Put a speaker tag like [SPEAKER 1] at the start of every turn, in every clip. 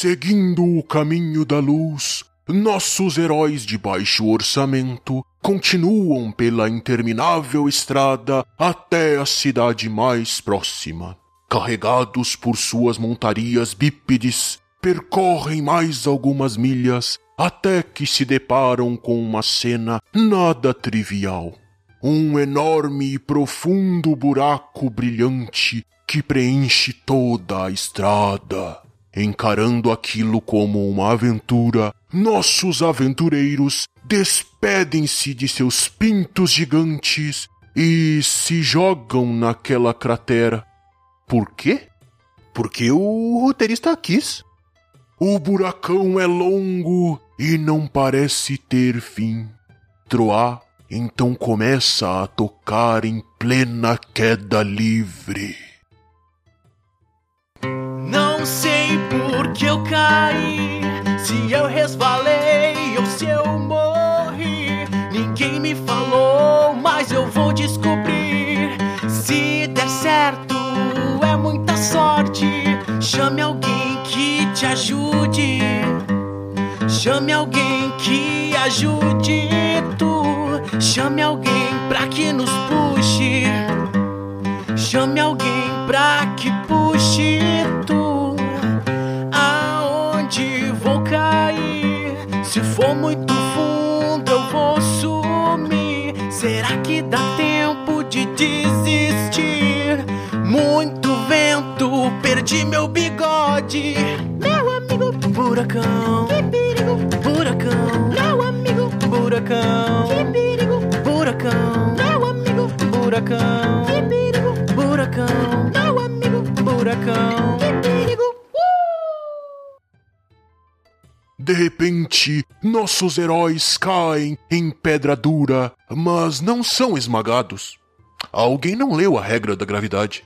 [SPEAKER 1] Seguindo o caminho da luz, nossos heróis de baixo orçamento continuam pela interminável estrada até a cidade mais próxima. Carregados por suas montarias bípedes, percorrem mais algumas milhas até que se deparam com uma cena nada trivial. Um enorme e profundo buraco brilhante que preenche toda a estrada. Encarando aquilo como uma aventura, nossos aventureiros despedem-se de seus pintos gigantes e se jogam naquela cratera. Por quê?
[SPEAKER 2] Porque o roteirista quis.
[SPEAKER 1] O buracão é longo e não parece ter fim. Troá então começa a tocar em plena queda livre.
[SPEAKER 3] Não sei por que eu caí, se eu resvalei ou se eu morri. Ninguém me falou, mas eu vou descobrir. Se der certo, é muita sorte. Chame alguém que te ajude. Chame alguém que ajude tu. Chame alguém pra que nos puxe. Chame alguém for muito fundo, eu vou sumir. Será que dá tempo de desistir? Muito vento, perdi meu bigode. Meu amigo, buracão. Que perigo, buracão. Meu amigo, buracão. Que perigo, buracão. Meu amigo, buracão. Que perigo, buracão. Meu amigo, buracão.
[SPEAKER 1] De repente, nossos heróis caem em pedra dura, mas não são esmagados. Alguém não leu a regra da gravidade.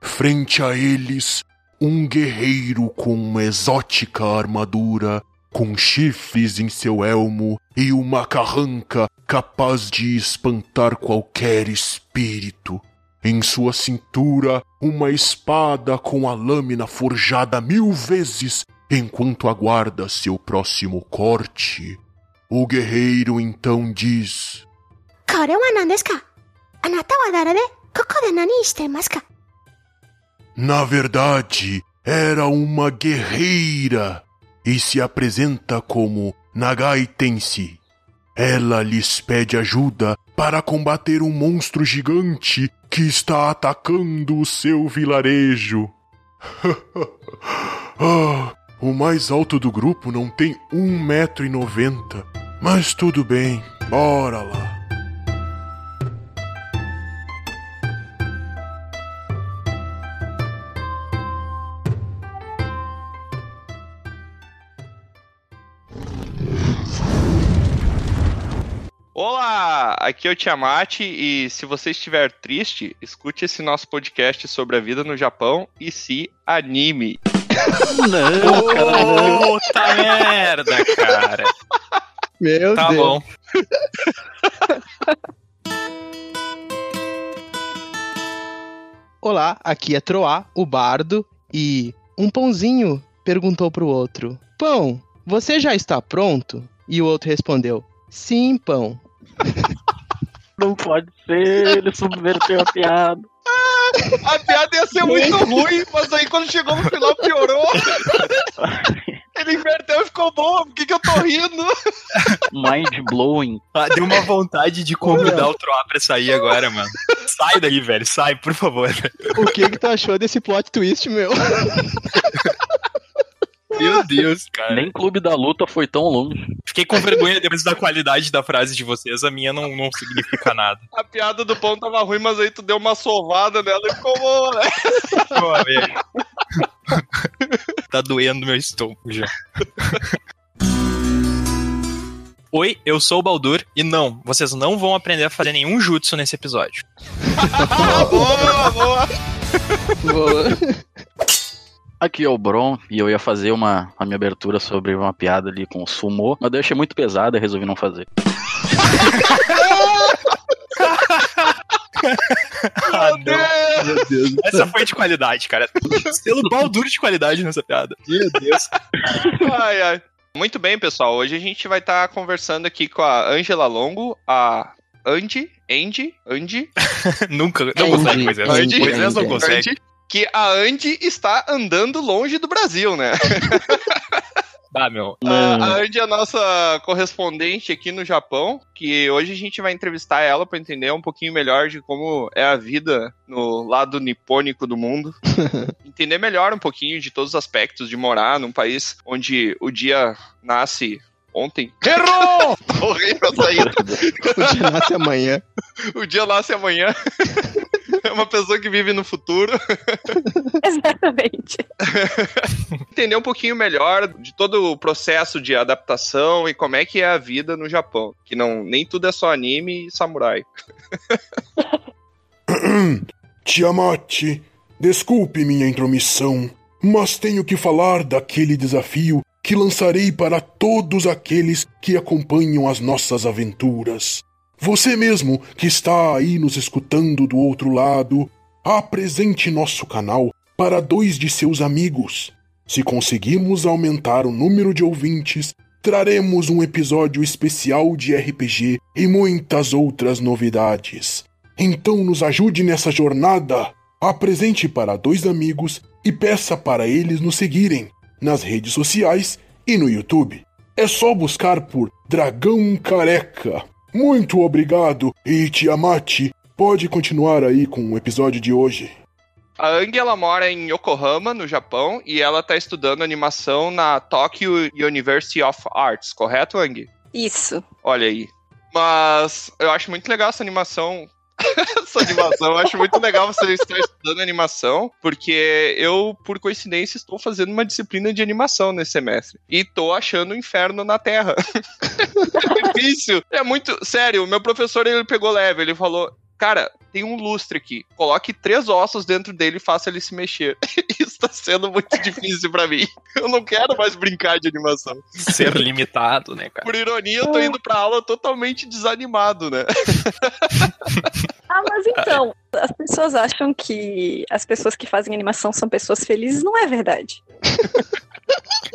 [SPEAKER 1] Frente a eles, um guerreiro com uma exótica armadura, com chifres em seu elmo e uma carranca capaz de espantar qualquer espírito. Em sua cintura, uma espada com a lâmina forjada mil vezes Enquanto aguarda seu próximo corte, o guerreiro então diz: Na verdade, era uma guerreira e se apresenta como Nagai Tensi. Ela lhes pede ajuda para combater um monstro gigante que está atacando o seu vilarejo. ah, o mais alto do grupo não tem um metro e noventa. Mas tudo bem, bora lá.
[SPEAKER 4] Olá, aqui é o Tiamat e se você estiver triste, escute esse nosso podcast sobre a vida no Japão e se anime.
[SPEAKER 5] Não, cara.
[SPEAKER 6] Puta merda, cara.
[SPEAKER 5] Meu
[SPEAKER 6] Tá
[SPEAKER 5] Deus.
[SPEAKER 6] bom.
[SPEAKER 5] Olá, aqui é Troá, o bardo, e um pãozinho perguntou pro outro: Pão, você já está pronto? E o outro respondeu: Sim, pão.
[SPEAKER 7] Não pode ser, ele subverteu a piada.
[SPEAKER 4] A piada ia ser muito ruim, mas aí quando chegou no final piorou. Ele inverteu e ficou bom. Por que, que eu tô rindo?
[SPEAKER 7] Mind blowing.
[SPEAKER 6] Ah, deu uma vontade de convidar o Troá pra sair agora, mano. Sai daí, velho. Sai, por favor.
[SPEAKER 5] O que que tu achou desse plot twist, meu?
[SPEAKER 6] Meu Deus, cara.
[SPEAKER 7] Nem Clube da Luta foi tão longe.
[SPEAKER 6] Fiquei com vergonha depois da qualidade da frase de vocês. A minha não, não significa nada.
[SPEAKER 4] A piada do pão tava ruim, mas aí tu deu uma sovada nela e ficou boa, né?
[SPEAKER 6] Tá doendo meu estômago já. Oi, eu sou o Baldur e não, vocês não vão aprender a fazer nenhum jutsu nesse episódio.
[SPEAKER 4] boa, boa.
[SPEAKER 5] Boa.
[SPEAKER 7] Aqui é o Bron e eu ia fazer uma a minha abertura sobre uma piada ali com o sumô, mas daí eu achei muito pesada e resolvi não fazer.
[SPEAKER 6] Ah, não.
[SPEAKER 5] Meu Deus.
[SPEAKER 6] Essa foi de qualidade, cara. Selo Baldur de qualidade nessa piada. Meu Deus.
[SPEAKER 4] Ai, ai. Muito bem, pessoal. Hoje a gente vai estar conversando aqui com a Angela Longo, a Andy, Andy, Andy,
[SPEAKER 6] Nunca, não
[SPEAKER 5] Andy,
[SPEAKER 6] consegue Moisés.
[SPEAKER 4] Andy,
[SPEAKER 6] Moisés não
[SPEAKER 5] Andy.
[SPEAKER 6] consegue.
[SPEAKER 4] Andy, que a Andy está andando longe do Brasil, né?
[SPEAKER 6] Ah, meu.
[SPEAKER 4] A, a Andy é a nossa correspondente aqui no Japão, que hoje a gente vai entrevistar ela para entender um pouquinho melhor de como é a vida no lado nipônico do mundo. entender melhor um pouquinho de todos os aspectos de morar num país onde o dia nasce ontem. Errou! Horrível saída.
[SPEAKER 5] O dia nasce amanhã.
[SPEAKER 4] O dia nasce amanhã. É uma pessoa que vive no futuro.
[SPEAKER 8] Exatamente.
[SPEAKER 4] Entender um pouquinho melhor de todo o processo de adaptação e como é que é a vida no Japão. Que não nem tudo é só anime e samurai.
[SPEAKER 1] Tiamat, desculpe minha intromissão, mas tenho que falar daquele desafio que lançarei para todos aqueles que acompanham as nossas aventuras. Você mesmo que está aí nos escutando do outro lado, apresente nosso canal para dois de seus amigos. Se conseguirmos aumentar o número de ouvintes, traremos um episódio especial de RPG e muitas outras novidades. Então nos ajude nessa jornada. Apresente para dois amigos e peça para eles nos seguirem nas redes sociais e no YouTube. É só buscar por Dragão Careca. Muito obrigado e Tiamat, pode continuar aí com o episódio de hoje.
[SPEAKER 4] A Ang ela mora em Yokohama, no Japão, e ela tá estudando animação na Tokyo University of Arts, correto, Ang?
[SPEAKER 8] Isso.
[SPEAKER 4] Olha aí. Mas eu acho muito legal essa animação. essa animação, eu acho muito legal você estar estudando animação, porque eu, por coincidência, estou fazendo uma disciplina de animação nesse semestre. E tô achando o inferno na Terra. é difícil. É muito. Sério, o meu professor ele pegou leve, ele falou. Cara, tem um lustre aqui. Coloque três ossos dentro dele e faça ele se mexer. Isso tá sendo muito difícil pra mim. Eu não quero mais brincar de animação.
[SPEAKER 6] Ser limitado, né, cara?
[SPEAKER 4] Por ironia, eu tô indo pra aula totalmente desanimado, né?
[SPEAKER 8] Ah, mas então, as pessoas acham que as pessoas que fazem animação são pessoas felizes. Não é verdade.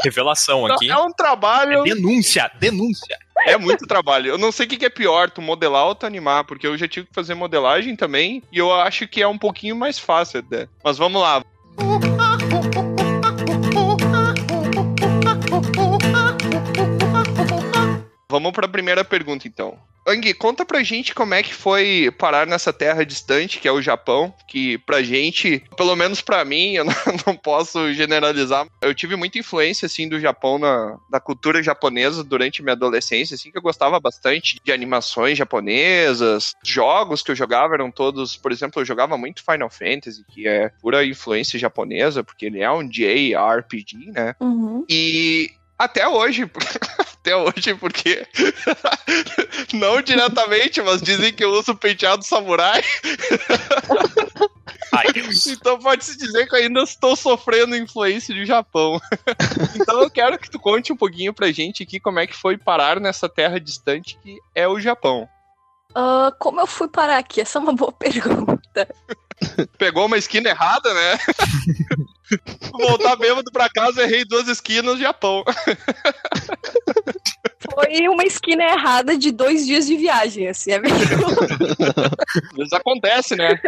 [SPEAKER 6] Revelação aqui.
[SPEAKER 4] É um trabalho.
[SPEAKER 6] Denúncia, denúncia.
[SPEAKER 4] É muito trabalho. Eu não sei o que é pior, tu modelar ou tu animar, porque eu já tive que fazer modelagem também, e eu acho que é um pouquinho mais fácil até. Mas vamos lá. Vamos para a primeira pergunta, então. Ang, conta pra gente como é que foi parar nessa terra distante, que é o Japão, que pra gente, pelo menos pra mim, eu não, não posso generalizar, eu tive muita influência, assim, do Japão na, cultura japonesa durante minha adolescência, assim, que eu gostava bastante de animações japonesas, jogos que eu jogava eram todos, por exemplo, eu jogava muito Final Fantasy, que é pura influência japonesa, porque ele é um JRPG, né?
[SPEAKER 8] Uhum.
[SPEAKER 4] E até hoje, até hoje, porque não diretamente, mas dizem que eu uso penteado samurai.
[SPEAKER 6] Ai.
[SPEAKER 4] Então pode-se dizer que eu ainda estou sofrendo influência do Japão. Então eu quero que tu conte um pouquinho pra gente aqui como é que foi parar nessa terra distante que é o Japão.
[SPEAKER 8] Ah, como eu fui parar aqui? Essa é uma boa pergunta.
[SPEAKER 4] Pegou uma esquina errada, né? Voltar bêbado pra casa, errei duas esquinas, Japão.
[SPEAKER 8] Foi uma esquina errada de dois dias de viagem, assim, é mesmo.
[SPEAKER 4] Mas acontece, né?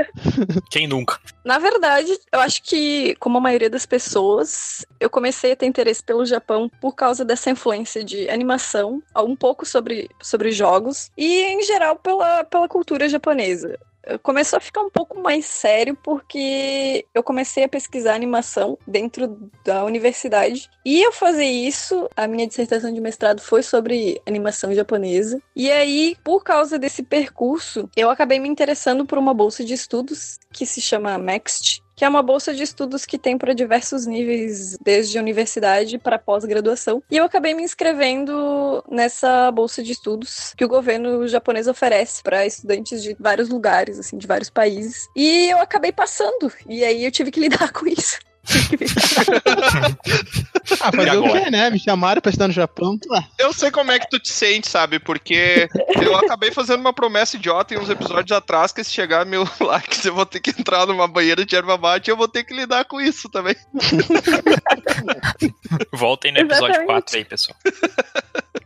[SPEAKER 6] Quem nunca?
[SPEAKER 8] Na verdade, eu acho que, como a maioria das pessoas, eu comecei a ter interesse pelo Japão por causa dessa influência de animação, um pouco sobre, sobre jogos, e em geral pela, pela cultura japonesa. Começou a ficar um pouco mais sério porque eu comecei a pesquisar animação dentro da universidade. E eu fazer isso, a minha dissertação de mestrado foi sobre animação japonesa. E aí, por causa desse percurso, eu acabei me interessando por uma bolsa de estudos que se chama Next, que é uma bolsa de estudos que tem para diversos níveis, desde universidade para pós-graduação. E eu acabei me inscrevendo nessa bolsa de estudos que o governo japonês oferece para estudantes de vários lugares, assim, de vários países. E eu acabei passando. E aí eu tive que lidar com isso.
[SPEAKER 5] Ah, fazer o quê, né? Me chamaram pra estar no Japão. Ah,
[SPEAKER 4] Eu sei como é que tu te sente, sabe? Porque eu acabei fazendo uma promessa idiota em uns episódios atrás que se chegar meu like, eu vou ter que entrar numa banheira de erva mate e eu vou ter que lidar com isso também.
[SPEAKER 6] Voltem no episódio
[SPEAKER 8] Exatamente.
[SPEAKER 6] 4 aí, pessoal.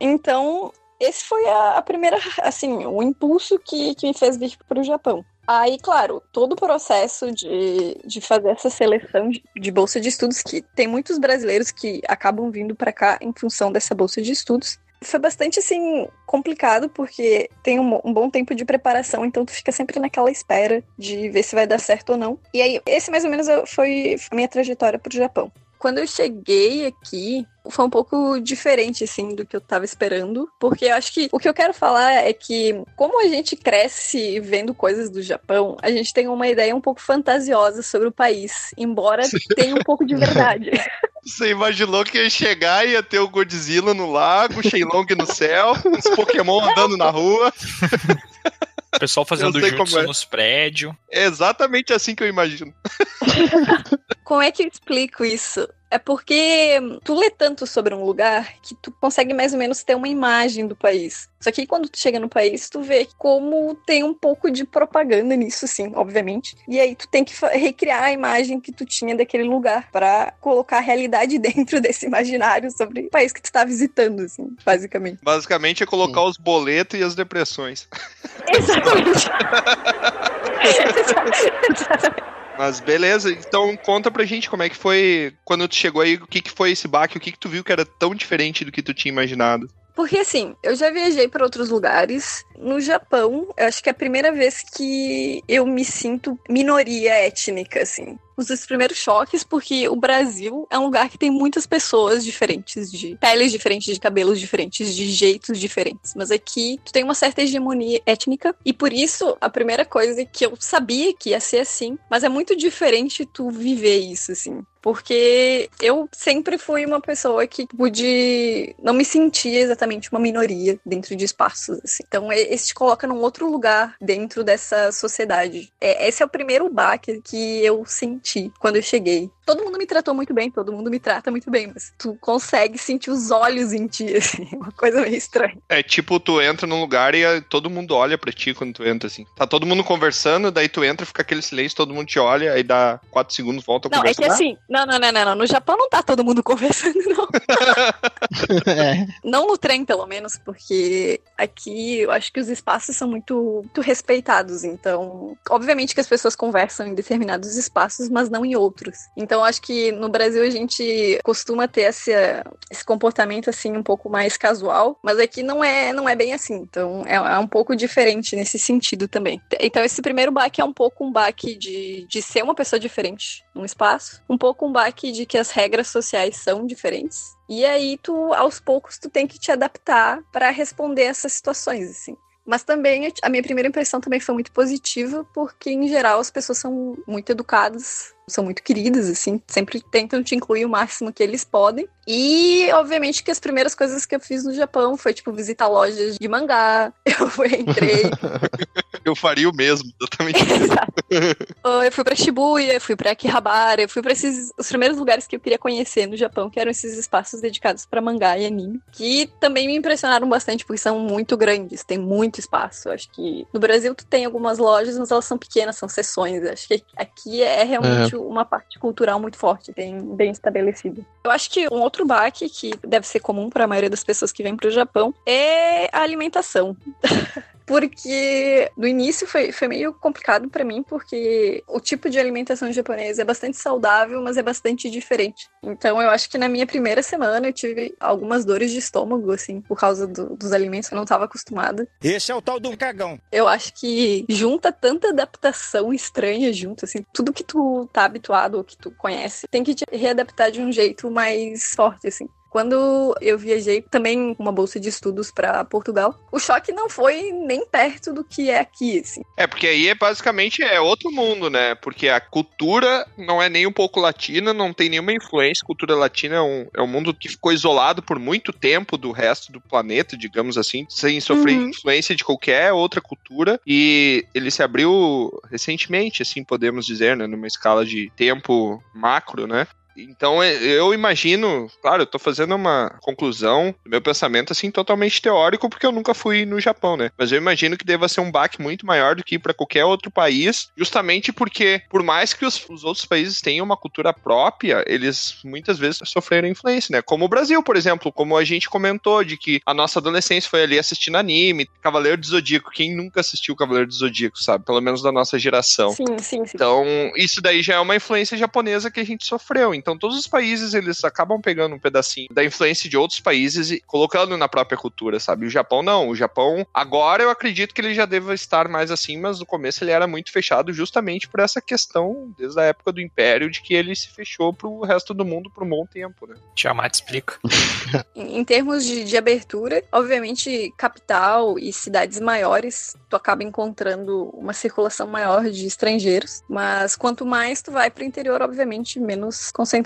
[SPEAKER 8] Então, esse foi a, a primeira, assim, o impulso que, que me fez vir para o Japão. Aí, claro, todo o processo de, de fazer essa seleção de, bolsa de estudos, que tem muitos brasileiros que acabam vindo para cá em função dessa bolsa de estudos, foi bastante, assim, complicado, porque tem um, um bom tempo de preparação, então tu fica sempre naquela espera de ver se vai dar certo ou não. E aí, esse mais ou menos foi a minha trajetória pro Japão. Quando eu cheguei aqui, foi um pouco diferente, assim, do que eu tava esperando. Porque eu acho que o que eu quero falar é que, como a gente cresce vendo coisas do Japão, a gente tem uma ideia um pouco fantasiosa sobre o país, embora tenha um pouco de verdade.
[SPEAKER 4] Você imaginou que ia chegar e ia ter o Godzilla no lago, o Shenlong no céu, os Pokémon andando na rua.
[SPEAKER 6] O pessoal fazendo jutsu
[SPEAKER 4] é.
[SPEAKER 6] nos prédios.
[SPEAKER 4] É exatamente assim que eu imagino.
[SPEAKER 8] Como é que eu explico isso? É porque tu lê tanto sobre um lugar que tu consegue mais ou menos ter uma imagem do país. Só que quando tu chega no país, tu vê como tem um pouco de propaganda nisso, sim, obviamente. E aí tu tem que recriar a imagem que tu tinha daquele lugar pra colocar a realidade dentro desse imaginário sobre o país que tu tá visitando, assim, basicamente.
[SPEAKER 4] Basicamente é colocar os boletos e as depressões.
[SPEAKER 8] Exatamente. Exatamente.
[SPEAKER 4] Mas beleza, então conta pra gente como é que foi quando tu chegou aí, o que, que foi esse baque, o que, que tu viu que era tão diferente do que tu tinha imaginado.
[SPEAKER 8] Porque assim, eu já viajei para outros lugares. No Japão, eu acho que é a primeira vez que eu me sinto minoria étnica, assim. Os primeiros choques, porque o Brasil é um lugar que tem muitas pessoas diferentes, de peles diferentes, de cabelos diferentes, de jeitos diferentes. Mas aqui tu tem uma certa hegemonia étnica, e por isso a primeira coisa que eu sabia que ia ser assim, mas é muito diferente tu viver isso, assim. Porque eu sempre fui uma pessoa que pude não me sentia exatamente uma minoria dentro de espaços, assim. Então, esse te coloca num outro lugar dentro dessa sociedade. É, esse é o primeiro baque que eu senti quando eu cheguei. Todo mundo me tratou muito bem, todo mundo me trata muito bem, mas tu consegue sentir os olhos em ti, assim, uma coisa meio estranha.
[SPEAKER 4] É tipo, tu entra num lugar e eh, todo mundo olha pra ti quando tu entra, assim. Tá todo mundo conversando, daí tu entra, fica aquele silêncio, todo mundo te olha, aí dá quatro segundos, volta a
[SPEAKER 8] Não, é que assim, não, não, não, não, não. No Japão não tá todo mundo conversando, não.
[SPEAKER 5] é.
[SPEAKER 8] Não no trem, pelo menos, porque aqui eu acho que os espaços são muito, muito respeitados. Então, obviamente que as pessoas conversam em determinados espaços, mas não em outros. Então, eu acho que no Brasil a gente costuma ter esse, esse comportamento assim um pouco mais casual, mas aqui não é, não é bem assim. Então, é, é um pouco diferente nesse sentido também. Então, esse primeiro baque é um pouco um baque de, de ser uma pessoa diferente num espaço, um pouco um baque de que as regras sociais são diferentes. E aí tu, aos poucos, tu tem que te adaptar para responder essas situações, assim. Mas também a minha primeira impressão também foi muito positiva, porque em geral as pessoas são muito educadas, são muito queridas, assim, sempre tentam te incluir o máximo que eles podem. E, obviamente, que as primeiras coisas que eu fiz no Japão foi, tipo, visitar lojas de mangá. Eu entrei,
[SPEAKER 4] Eu faria o mesmo, exatamente.
[SPEAKER 8] eu fui pra Shibuya, eu fui pra Akihabara, eu fui pra esses os primeiros lugares que eu queria conhecer no Japão, que eram esses espaços dedicados pra mangá e anime, que também me impressionaram bastante porque são muito grandes, tem muito espaço. Eu acho que no Brasil tu tem algumas lojas, mas elas são pequenas, são seções. Eu acho que aqui é realmente uma parte cultural muito forte, bem, bem estabelecida. Eu acho que um outro baque que deve ser comum para a maioria das pessoas que vêm pro Japão é a alimentação. Porque no início foi, foi meio complicado pra mim, porque o tipo de alimentação japonesa é bastante saudável, mas é bastante diferente. Então eu acho que na minha primeira semana eu tive algumas dores de estômago, assim, por causa do- dos alimentos que eu não estava acostumada.
[SPEAKER 9] Esse é o tal do cagão.
[SPEAKER 8] Eu acho que junta tanta adaptação estranha junto, assim, tudo que tu tá habituado ou que tu conhece, tem que te readaptar de um jeito mais forte, assim. Quando eu viajei também com uma bolsa de estudos pra Portugal, o choque não foi nem perto do que é aqui, assim.
[SPEAKER 4] É, porque aí é basicamente é outro mundo, né? Porque a cultura não é nem um pouco latina, não tem nenhuma influência. Cultura latina é um, é um mundo que ficou isolado por muito tempo do resto do planeta, digamos assim, sem sofrer
[SPEAKER 8] Uhum.
[SPEAKER 4] influência de qualquer outra cultura. E ele se abriu recentemente, assim podemos dizer, né? Numa escala de tempo macro, né? Então é- eu imagino, claro, eu tô fazendo uma conclusão do meu pensamento assim totalmente teórico, porque eu nunca fui no Japão, né? Mas eu imagino que deva ser um baque muito maior do que ir para qualquer outro país, justamente porque, por mais que os, os outros países tenham uma cultura própria, eles muitas vezes sofreram influência, né? Como o Brasil, por exemplo, como a gente comentou, de que a nossa adolescência foi ali assistindo anime, Cavaleiro do Zodíaco. Quem nunca assistiu Cavaleiro do Zodíaco, sabe? Pelo menos da nossa geração.
[SPEAKER 8] Sim, sim, sim.
[SPEAKER 4] Então, isso daí já é uma influência japonesa que a gente sofreu. Então, todos os países, eles acabam pegando um pedacinho da influência de outros países e colocando na própria cultura, sabe? O Japão não. O Japão, agora eu acredito que ele já deva estar mais assim, mas no começo ele era muito fechado justamente por essa questão, desde a época do Império, de que ele se fechou pro resto do mundo por um bom tempo, né?
[SPEAKER 6] Tiamat explica.
[SPEAKER 8] Em em termos de, de abertura, obviamente, capital e cidades maiores, tu acaba encontrando uma circulação maior de estrangeiros, mas quanto mais tu vai pro interior, obviamente, menos concentração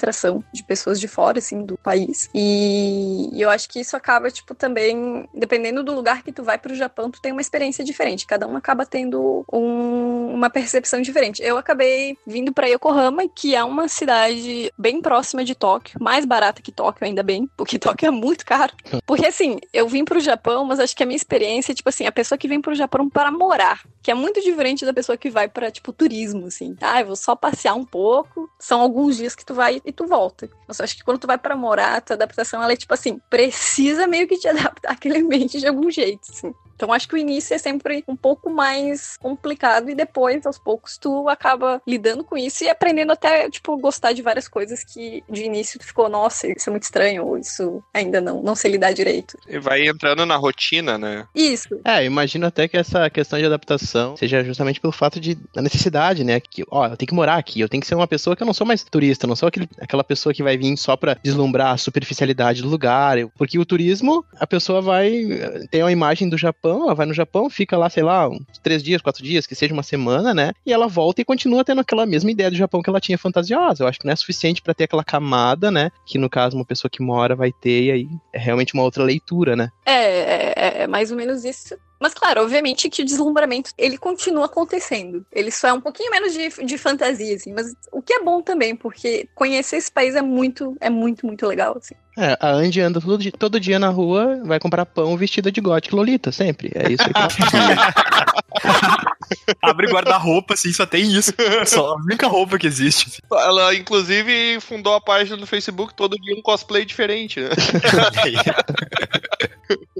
[SPEAKER 8] de pessoas de fora, assim, do país. E, e eu acho que isso acaba, tipo, também, dependendo do lugar que tu vai pro Japão, tu tem uma experiência diferente. Cada um acaba tendo um- uma percepção diferente. Eu acabei vindo pra Yokohama, que é uma cidade bem próxima de Tóquio, mais barata que Tóquio, ainda bem, porque Tóquio é muito caro. Porque assim, eu vim pro Japão, mas acho que a minha experiência, tipo assim, a pessoa que vem pro Japão para morar, que é muito diferente da pessoa que vai pra, tipo, turismo, assim. Ah, eu vou só passear um pouco, são alguns dias que tu vai e tu volta. Eu acho que quando tu vai pra morar, a tua adaptação, ela é tipo assim, precisa meio que te adaptar àquele ambiente de algum jeito, assim. Então acho que o início é sempre um pouco mais complicado e depois, aos poucos, tu acaba lidando com isso e aprendendo até, tipo, gostar de várias coisas que de início tu ficou, nossa, isso é muito estranho, ou isso ainda não, não sei lidar direito.
[SPEAKER 4] E vai entrando na rotina, né?
[SPEAKER 8] Isso.
[SPEAKER 5] É, eu imagino até que essa questão de adaptação seja justamente pelo fato de da necessidade, né? Que, ó, eu tenho que morar aqui, eu tenho que ser uma pessoa que eu não sou mais turista, eu não sou aquele, aquela pessoa que vai vir só pra deslumbrar a superficialidade do lugar. eu- Porque o turismo, a pessoa vai eh, tem uma imagem do Japão, ela vai no Japão, fica lá, sei lá, uns três dias, quatro dias, que seja uma semana, né? E ela volta e continua tendo aquela mesma ideia do Japão que ela tinha fantasiosa. Eu acho que não é suficiente pra ter aquela camada, né? Que no caso uma pessoa que mora vai ter, e aí é realmente uma outra leitura, né?
[SPEAKER 8] É, é, é- é mais ou menos isso. Mas claro, obviamente que o deslumbramento ele continua acontecendo. Ele só é um pouquinho menos de, de fantasia, assim. Mas o que é bom também, porque conhecer esse país é muito, é muito, muito legal, assim.
[SPEAKER 5] É, a Andy anda todo dia, todo dia na rua, vai comprar pão vestida de gótica Lolita, sempre. É isso que ela
[SPEAKER 6] Abre guarda-roupa, assim, só tem isso. Só a única roupa que existe. assim.
[SPEAKER 4] Ela, inclusive, fundou a página no Facebook todo dia um cosplay diferente, né?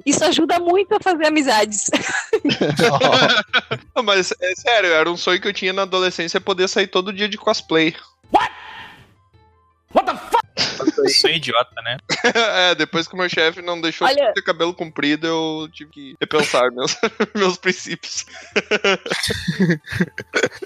[SPEAKER 8] Isso ajuda muito a fazer amizades.
[SPEAKER 4] Não, Mas é sério, era um sonho que eu tinha na adolescência poder sair todo dia de cosplay.
[SPEAKER 6] Isso é idiota, né?
[SPEAKER 4] é, depois que o meu chefe não deixou
[SPEAKER 8] Olha-
[SPEAKER 4] eu ter cabelo comprido, eu tive que repensar meus, meus princípios.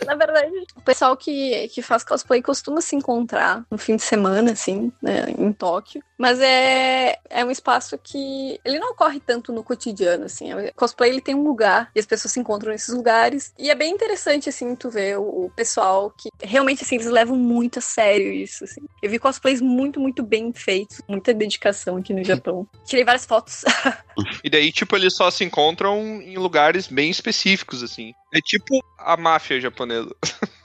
[SPEAKER 8] Na verdade, o pessoal que, que faz cosplay costuma se encontrar no fim de semana, assim, né, em Tóquio. Mas é, é um espaço que ele não ocorre tanto no cotidiano, assim. O cosplay ele tem um lugar e as pessoas se encontram nesses lugares. E é bem interessante, assim, tu ver o, o pessoal que realmente, assim, eles levam muito a sério isso, assim. Eu vi cosplays muito, muito bem feitos, muita dedicação aqui no Japão. Tirei várias fotos.
[SPEAKER 4] E daí, tipo, eles só se encontram em lugares bem específicos, assim. É tipo a máfia japonesa.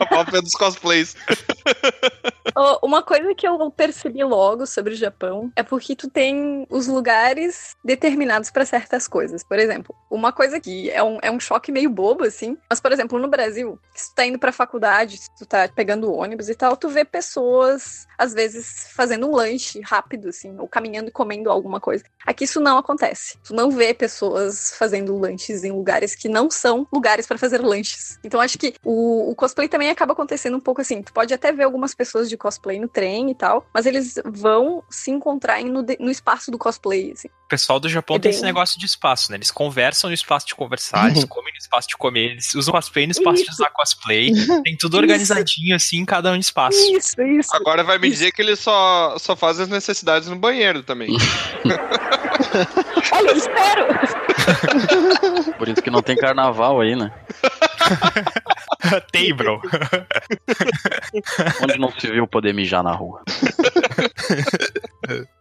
[SPEAKER 4] a máfia dos cosplays.
[SPEAKER 8] Uma coisa que eu percebi logo sobre o Japão é porque tu tem os lugares determinados para certas coisas. Por exemplo, uma coisa que é um, é um choque meio bobo, assim. Mas, por exemplo, no Brasil, se tu tá indo pra faculdade, se tu tá pegando ônibus e tal, tu vê pessoas, às vezes, fazendo um lanche rápido, assim, ou caminhando e comendo alguma coisa. Aqui isso não acontece. Tu não vê pessoas fazendo lanches em lugares que não são lugares para fazer lanches. Então acho que o, o cosplay também acaba acontecendo um pouco assim. Tu pode até ver algumas pessoas de cosplay no trem e tal, mas eles vão se encontrar no, de- no espaço do cosplay, assim.
[SPEAKER 6] O pessoal do Japão
[SPEAKER 8] É
[SPEAKER 6] tem
[SPEAKER 8] bem-
[SPEAKER 6] esse negócio de espaço, né? Eles conversam no espaço de conversar, eles comem no espaço de comer, eles usam cosplay no espaço de
[SPEAKER 8] Isso.
[SPEAKER 6] usar cosplay. Tem tudo
[SPEAKER 8] Isso.
[SPEAKER 6] organizadinho, assim, cada um espaço.
[SPEAKER 8] Isso, isso.
[SPEAKER 4] Agora vai me dizer que ele só, só faz as necessidades no banheiro também.
[SPEAKER 8] Olha, eu espero!
[SPEAKER 7] Por isso que não tem carnaval aí, né?
[SPEAKER 6] Tem, bro.
[SPEAKER 7] Onde não se viu poder mijar na rua.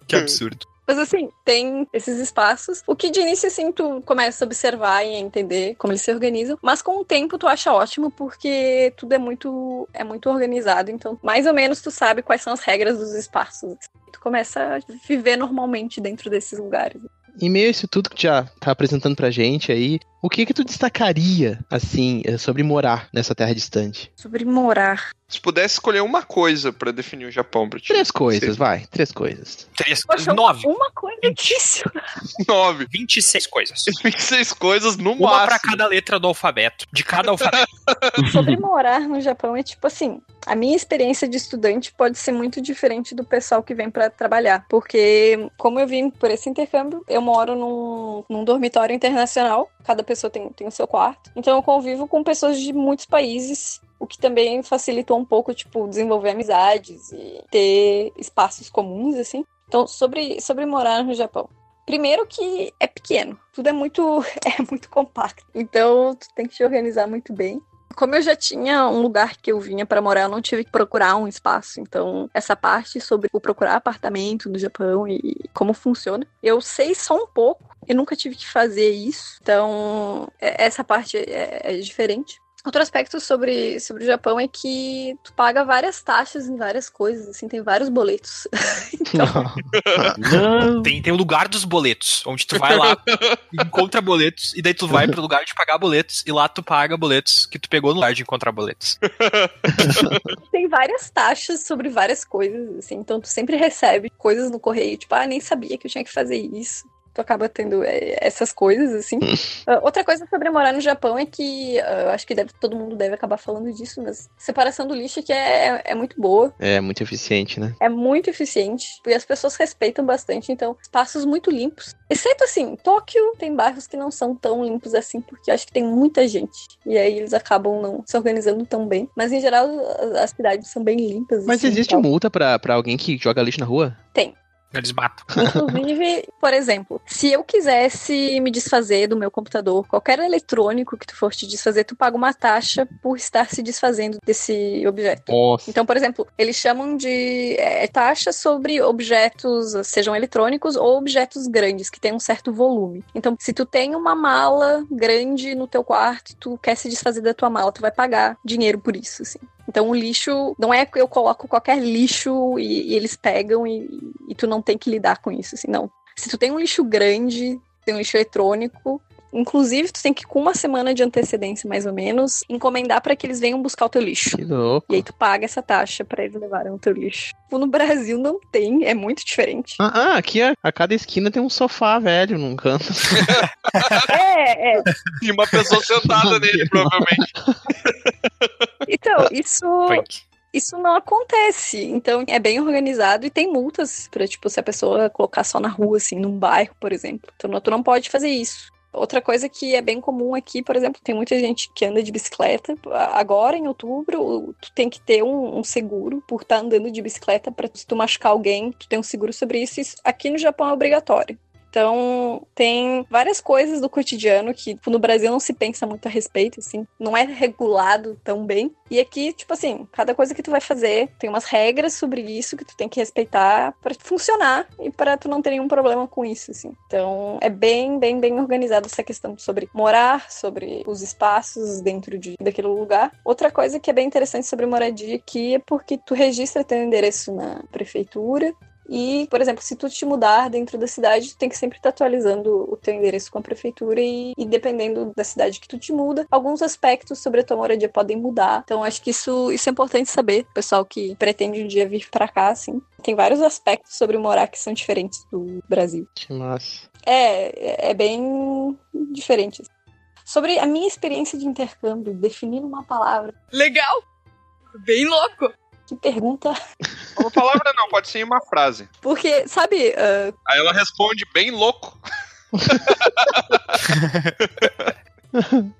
[SPEAKER 6] Que absurdo.
[SPEAKER 8] Mas assim, tem esses espaços. O que de início, assim, tu começa a observar e a entender como eles se organizam. Mas com o tempo tu acha ótimo, porque tudo é muito, é muito organizado. Então, mais ou menos tu sabe quais são as regras dos espaços. Tu começa a viver normalmente dentro desses lugares.
[SPEAKER 5] Em meio a isso tudo que tu já tá apresentando pra gente aí, o que que tu destacaria, assim, eh, sobre morar nessa terra distante?
[SPEAKER 8] Sobre morar.
[SPEAKER 4] Se pudesse escolher uma coisa pra definir o Japão pra ti.
[SPEAKER 5] Três coisas,
[SPEAKER 4] Sim.
[SPEAKER 5] vai, três coisas.
[SPEAKER 6] Três,
[SPEAKER 8] Poxa,
[SPEAKER 6] nove.
[SPEAKER 8] uma coisa difícil.
[SPEAKER 4] Nove.
[SPEAKER 6] 26 coisas.
[SPEAKER 4] 26 coisas no
[SPEAKER 6] Uma
[SPEAKER 4] máximo.
[SPEAKER 6] pra cada letra do alfabeto. De cada alfabeto.
[SPEAKER 8] Sobre morar no Japão é tipo assim, a minha experiência de estudante pode ser muito diferente do pessoal que vem pra trabalhar, porque como eu vim por esse intercâmbio, eu moro num, num dormitório internacional, cada pessoa tem, tem o seu quarto, então eu convivo com pessoas de muitos países. O que também facilitou um pouco, tipo, desenvolver amizades e ter espaços comuns, assim. Então, sobre, sobre morar no Japão. Primeiro que é pequeno, tudo é muito é muito compacto. Então, tu tem que te organizar muito bem. Como eu já tinha um lugar que eu vinha para morar, eu não tive que procurar um espaço. Então, essa parte sobre o procurar apartamento no Japão e como funciona, eu sei só um pouco. Eu nunca tive que fazer isso. Então, é- essa parte é, é diferente. Outro aspecto sobre, sobre o Japão é que tu paga várias taxas em várias coisas, assim, tem vários boletos.
[SPEAKER 6] Tem, tem o lugar dos boletos, onde tu vai lá, encontra boletos, e daí tu vai pro lugar de pagar boletos, e lá tu paga boletos que tu pegou no lugar de encontrar boletos.
[SPEAKER 8] tem várias taxas sobre várias coisas, assim, então tu sempre recebe coisas no correio, tipo, ah, nem sabia que eu tinha que fazer isso. Tu acaba tendo é, essas coisas, assim. Ah, outra coisa sobre morar no Japão é que eu acho que deve- todo mundo deve acabar falando disso, mas separação do lixo que é, é muito boa.
[SPEAKER 5] É muito eficiente, né?
[SPEAKER 8] É muito eficiente e as pessoas respeitam bastante, então espaços muito limpos. Exceto assim, Tóquio tem bairros que não são tão limpos assim, porque acho que tem muita gente. E aí eles acabam não se organizando tão bem. Mas em geral as, cidades são bem limpas.
[SPEAKER 5] Mas
[SPEAKER 8] assim,
[SPEAKER 5] existe
[SPEAKER 8] tal.
[SPEAKER 5] multa pra, pra alguém que joga lixo na rua?
[SPEAKER 8] Tem.
[SPEAKER 6] Eles matam.
[SPEAKER 8] Inclusive, por exemplo, se eu quisesse me desfazer do meu computador, qualquer eletrônico que tu for te desfazer, tu paga uma taxa por estar se desfazendo desse objeto.
[SPEAKER 5] Nossa.
[SPEAKER 8] Então, por exemplo, eles chamam de é, taxa sobre objetos, sejam eletrônicos ou objetos grandes, que têm um certo volume. Então, se tu tem uma mala grande no teu quarto tu quer se desfazer da tua mala, tu vai pagar dinheiro por isso, assim. Então, o lixo não é que eu coloco qualquer lixo e, e eles pegam e, e tu não tem que lidar com isso, assim, não. Se tu tem um lixo grande, tem um lixo eletrônico, inclusive tu tem que, com uma semana de antecedência, mais ou menos, encomendar para que eles venham buscar o teu lixo.
[SPEAKER 5] Que louco.
[SPEAKER 8] E aí tu paga essa taxa pra eles levarem o teu lixo. Tipo, No Brasil não tem, é muito diferente.
[SPEAKER 5] Ah, ah, aqui a, a cada esquina tem um sofá velho num canto.
[SPEAKER 8] É, é.
[SPEAKER 4] E uma pessoa sentada nele, provavelmente.
[SPEAKER 8] Então, isso.
[SPEAKER 6] Punk.
[SPEAKER 8] Isso não acontece. Então, é bem organizado e tem multas pra, tipo, se a pessoa colocar só na rua, assim, num bairro, por exemplo. Então, tu não pode fazer isso. Outra coisa que é bem comum aqui, por exemplo, tem muita gente que anda de bicicleta. Agora, em outubro, tu tem que ter um, um seguro por estar andando de bicicleta para se tu machucar alguém, tu tem um seguro sobre isso. Isso aqui no Japão é obrigatório. Então, tem várias coisas do cotidiano que tipo, no Brasil não se pensa muito a respeito, assim. Não é regulado tão bem. E aqui, tipo assim, cada coisa que tu vai fazer tem umas regras sobre isso que tu tem que respeitar para funcionar e para tu não ter nenhum problema com isso, assim. Então, é bem, bem, bem organizado essa questão sobre morar, sobre os espaços dentro de, daquele lugar. Outra coisa que é bem interessante sobre moradia aqui é porque tu registra teu endereço na prefeitura e, por exemplo, se tu te mudar dentro da cidade, tu tem que sempre estar atualizando o teu endereço com a prefeitura e, e dependendo da cidade que tu te muda, alguns aspectos sobre a tua moradia podem mudar. Então, acho que isso, isso é importante saber, pessoal que pretende um dia vir pra cá, assim. Tem vários aspectos sobre morar que são diferentes do Brasil.
[SPEAKER 5] Que massa.
[SPEAKER 8] É, é bem diferente. Sobre a minha experiência de intercâmbio, definir uma palavra.
[SPEAKER 3] Legal!
[SPEAKER 8] Bem louco. Que pergunta.
[SPEAKER 4] Uma palavra não, pode ser uma frase.
[SPEAKER 8] Porque, sabe, ah,
[SPEAKER 4] Aí ela responde bem louco.